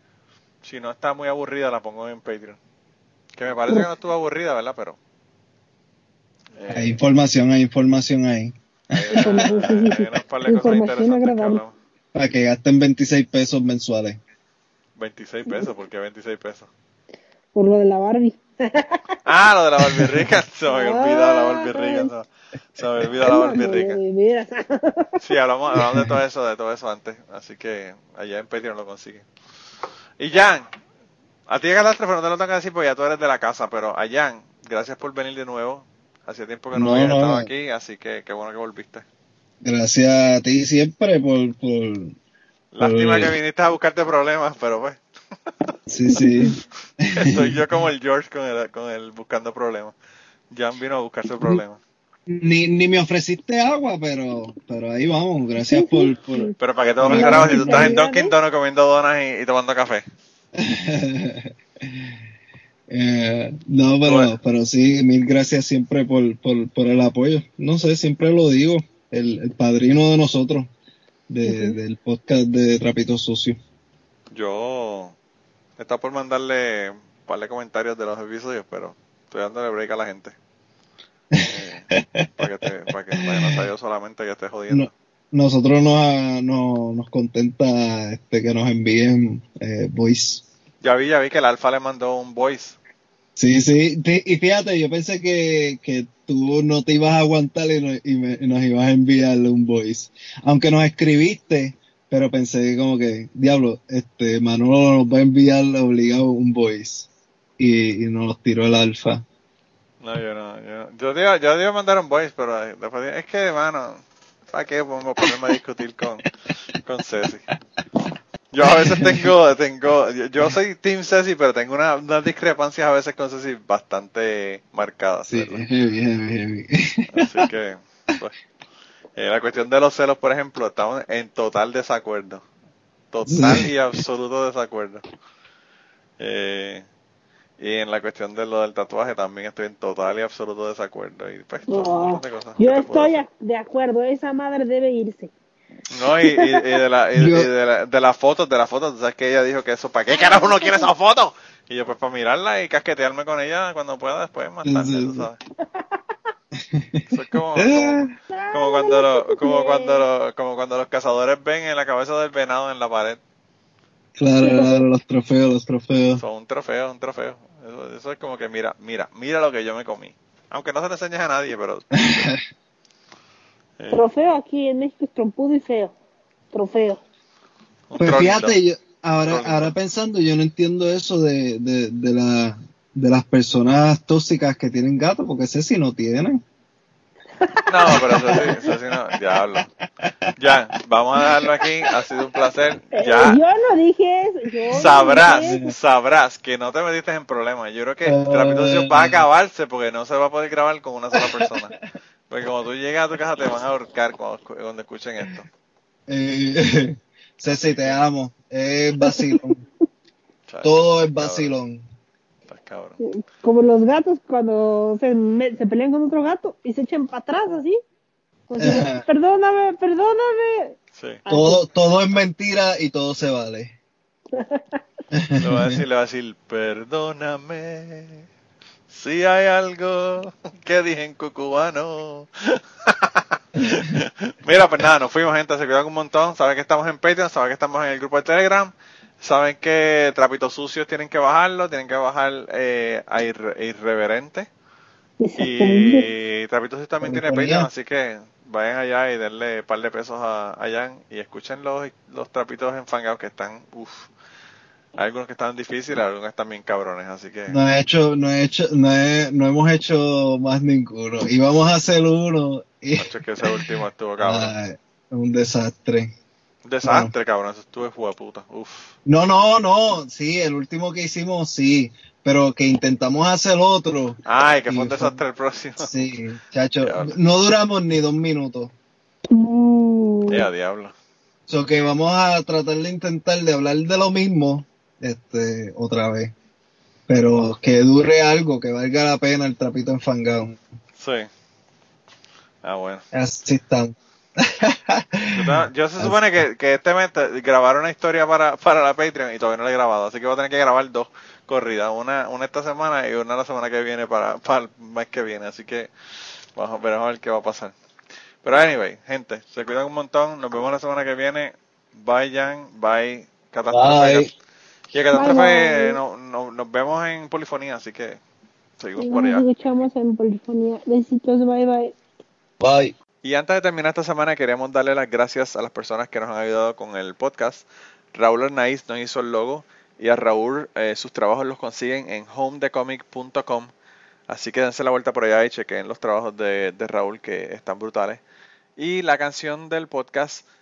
Speaker 2: si no está muy aburrida, la pongo en Patreon. Que me parece que no estuvo aburrida, ¿verdad? Pero. eh,
Speaker 4: Hay información, hay información ahí.
Speaker 2: Hay una- par de cosas interesantes que hablamos.
Speaker 4: Para que gasten 26 pesos mensuales.
Speaker 2: 26 pesos, ¿por qué 26 pesos?
Speaker 5: Por lo de la Barbie.
Speaker 2: Ah, lo de la Barbie rica. Se me había olvidado la Barbie rica. Se me había olvidado la Barbie rica. Sí, hablamos, hablamos de todo eso, de todo eso antes. Así que allá en Patreon lo consiguen. Y Jan, a ti de Catástrofe no te lo tengo que decir porque ya tú eres de la casa, pero a Jan, gracias por venir de nuevo. Hacía tiempo que no,
Speaker 4: No,
Speaker 2: habías
Speaker 4: no.
Speaker 2: estado aquí, así que qué bueno que volviste.
Speaker 4: Gracias a ti siempre por... por
Speaker 2: Lástima
Speaker 4: Pues-
Speaker 2: que viniste a buscarte problemas, pero pues,
Speaker 4: sí, sí.
Speaker 2: estoy yo como el George con el, con el buscando problemas. Jan vino a buscarse problemas.
Speaker 4: Ni, ni me ofreciste agua, pero pero ahí vamos. Gracias por... por...
Speaker 2: Pero para qué te ofrecer agua si tú estás en Dunkin'. Donuts comiendo donas y, y tomando café.
Speaker 4: Eh, no, pero,
Speaker 2: Bueno.
Speaker 4: pero sí, mil gracias siempre por, por, por el apoyo. No sé, siempre lo digo, el, el padrino de nosotros, de, del podcast de Trapitos Sucios.
Speaker 2: Yo está por mandarle un par de comentarios de los episodios, pero estoy dándole break a la gente. Eh, para que, te, para que, para que no sea yo solamente que esté jodiendo.
Speaker 4: No. Nosotros nos, nos, nos contenta este, que nos envíen eh, voice.
Speaker 2: Ya vi, ya vi que el Alfa le mandó un voice.
Speaker 4: Sí, sí, y fíjate, yo pensé que, que tú no te ibas a aguantar y, no- y me- nos ibas a enviar un voice. Aunque nos escribiste, pero pensé como que, diablo, este Manolo nos va a enviar obligado un voice. Y, y nos tiró el alfa.
Speaker 2: No, yo no. Yo, yo, te iba, yo te mandar un voice, pero después es que, hermano, ¿para qué vamos a ponerme a discutir con, con Ceci? Yo a veces tengo, tengo, yo, yo soy Team Ceci, pero tengo una- unas discrepancias a veces con Ceci bastante marcadas.
Speaker 4: Sí, heavy, heavy, heavy.
Speaker 2: Así que, pues, eh, la cuestión de los celos, por ejemplo, estamos en total desacuerdo. Total y absoluto desacuerdo. Eh, y en la cuestión de lo del tatuaje también estoy en total y absoluto desacuerdo. Y pues, todo un
Speaker 5: No,
Speaker 2: montón de cosas
Speaker 5: yo estoy de acuerdo, esa madre debe irse.
Speaker 2: No, y, y- y de, la, y, de, la, de las fotos, de las fotos, tú sabes que ella dijo que eso, ¿para qué carajo uno quiere esa foto? Y yo, pues para mirarla y casquetearme con ella cuando pueda después, más tarde, tú sabes. Eso es como, como, como cuando lo- como cuando lo- como cuando los cazadores ven en la cabeza del venado en la pared.
Speaker 4: Claro, claro, los trofeos, los trofeos.
Speaker 2: Son un trofeo, un trofeo. Eso, eso es como que mira, mira, mira lo que yo me comí. Aunque no se lo enseñes a nadie, pero. Eh,
Speaker 5: Trofeo aquí en México es trompudo y feo. Trofeo.
Speaker 4: Pues fíjate, yo, ahora, ahora pensando, yo no entiendo eso de, de, de, la, de las personas tóxicas que tienen gato, porque sí no tiene.
Speaker 2: No, pero eso sí, eso sí no, diablo. Ya, vamos a dejarlo aquí, ha sido un placer. Ya
Speaker 5: Eh, Yo no dije eso. yo no
Speaker 2: sabrás,
Speaker 5: dije eso.
Speaker 2: sabrás que no te metiste en problemas. Yo creo que
Speaker 4: Eh.
Speaker 2: Trapito Sucio va a acabarse porque no se va a poder grabar con una sola persona. Porque cuando tú llegas a tu casa te van a ahorcar cuando, cuando escuchen esto.
Speaker 6: Eh, Ceci, te amo. Es vacilón. Todo es vacilón.
Speaker 2: estás cabrón.
Speaker 5: Como los gatos cuando se, me- se pelean con otro gato y se echan para atrás así. Pues, perdóname, perdóname.
Speaker 2: Sí.
Speaker 6: Todo, todo es mentira y todo se vale.
Speaker 2: Le voy a decir, le voy a decir, perdóname si hay algo que dije en cucubano. Mira, pues nada, nos fuimos, gente, se cuidan un montón. Saben que estamos en Patreon, saben que estamos en el grupo de Telegram. Saben que Trapitos Sucios tienen que bajarlo, tienen que bajar eh, a Irre- Irreverente. Y Trapitos Sucios también tiene. Patreon, así que vayan allá y denle un par de pesos a, a Jan y escuchen los, los trapitos enfangados que están, uff. Hay algunos que están difíciles, algunos están bien cabrones, así que...
Speaker 6: No he hecho, no he hecho, no, he- no hemos hecho más ninguno. Y vamos a hacer uno y
Speaker 2: que ese último estuvo cabrón.
Speaker 6: Ay, un desastre.
Speaker 2: Un desastre, cabrón, eso estuvo de puta. Uff.
Speaker 6: No, no, no, sí, el último que hicimos sí, pero que intentamos hacer otro.
Speaker 2: Ay, que fue un
Speaker 6: fue-
Speaker 2: desastre el próximo.
Speaker 6: Sí, chacho,
Speaker 2: Diablo.
Speaker 6: no duramos ni dos minutos.
Speaker 5: Mm,
Speaker 2: Ya, diablo.
Speaker 6: So que vamos a tratar de intentar de hablar de lo mismo, este, otra vez. Pero que dure algo, que valga la pena el trapito enfangado.
Speaker 2: Sí. Ah, bueno.
Speaker 6: Así estamos.
Speaker 2: Yo, se supone que, que este mes grabar una historia para, para la Patreon y todavía no la he grabado, así que voy a tener que grabar dos corridas, una, una esta semana y una la semana que viene para, para el mes que viene, así que vamos, a- veremos a ver qué va a pasar. Pero anyway, gente, se cuidan un montón, nos vemos la semana que viene. Bye Jan, bye Catástrofe. Y el Catástrofe
Speaker 5: Bye, bye.
Speaker 2: no- no- nos vemos en Polifonía, así que seguimos por
Speaker 5: Nos
Speaker 2: allá.
Speaker 5: escuchamos en Polifonía. Besitos, bye bye.
Speaker 6: Bye.
Speaker 2: Y antes de terminar esta semana, queremos darle las gracias a las personas que nos han ayudado con el podcast. Raúl Arnaiz nos hizo el logo y a Raúl eh, sus trabajos los consiguen en homedecomic.com. Así que dense la vuelta por allá y chequen los trabajos de, de Raúl que están brutales. Y la canción del podcast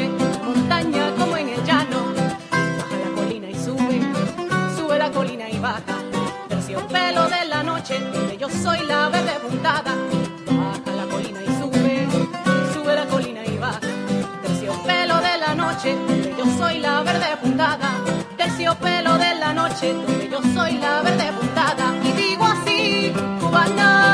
Speaker 7: Montaña como en el llano. Baja la colina y sube, sube la colina y baja. Terciopelo de la noche, donde yo soy la verde puntada. Baja la colina y sube, sube la colina y baja. Terciopelo de la noche, donde yo soy la verde puntada. Terciopelo de la noche, donde yo soy la verde puntada. Y digo así, cubano,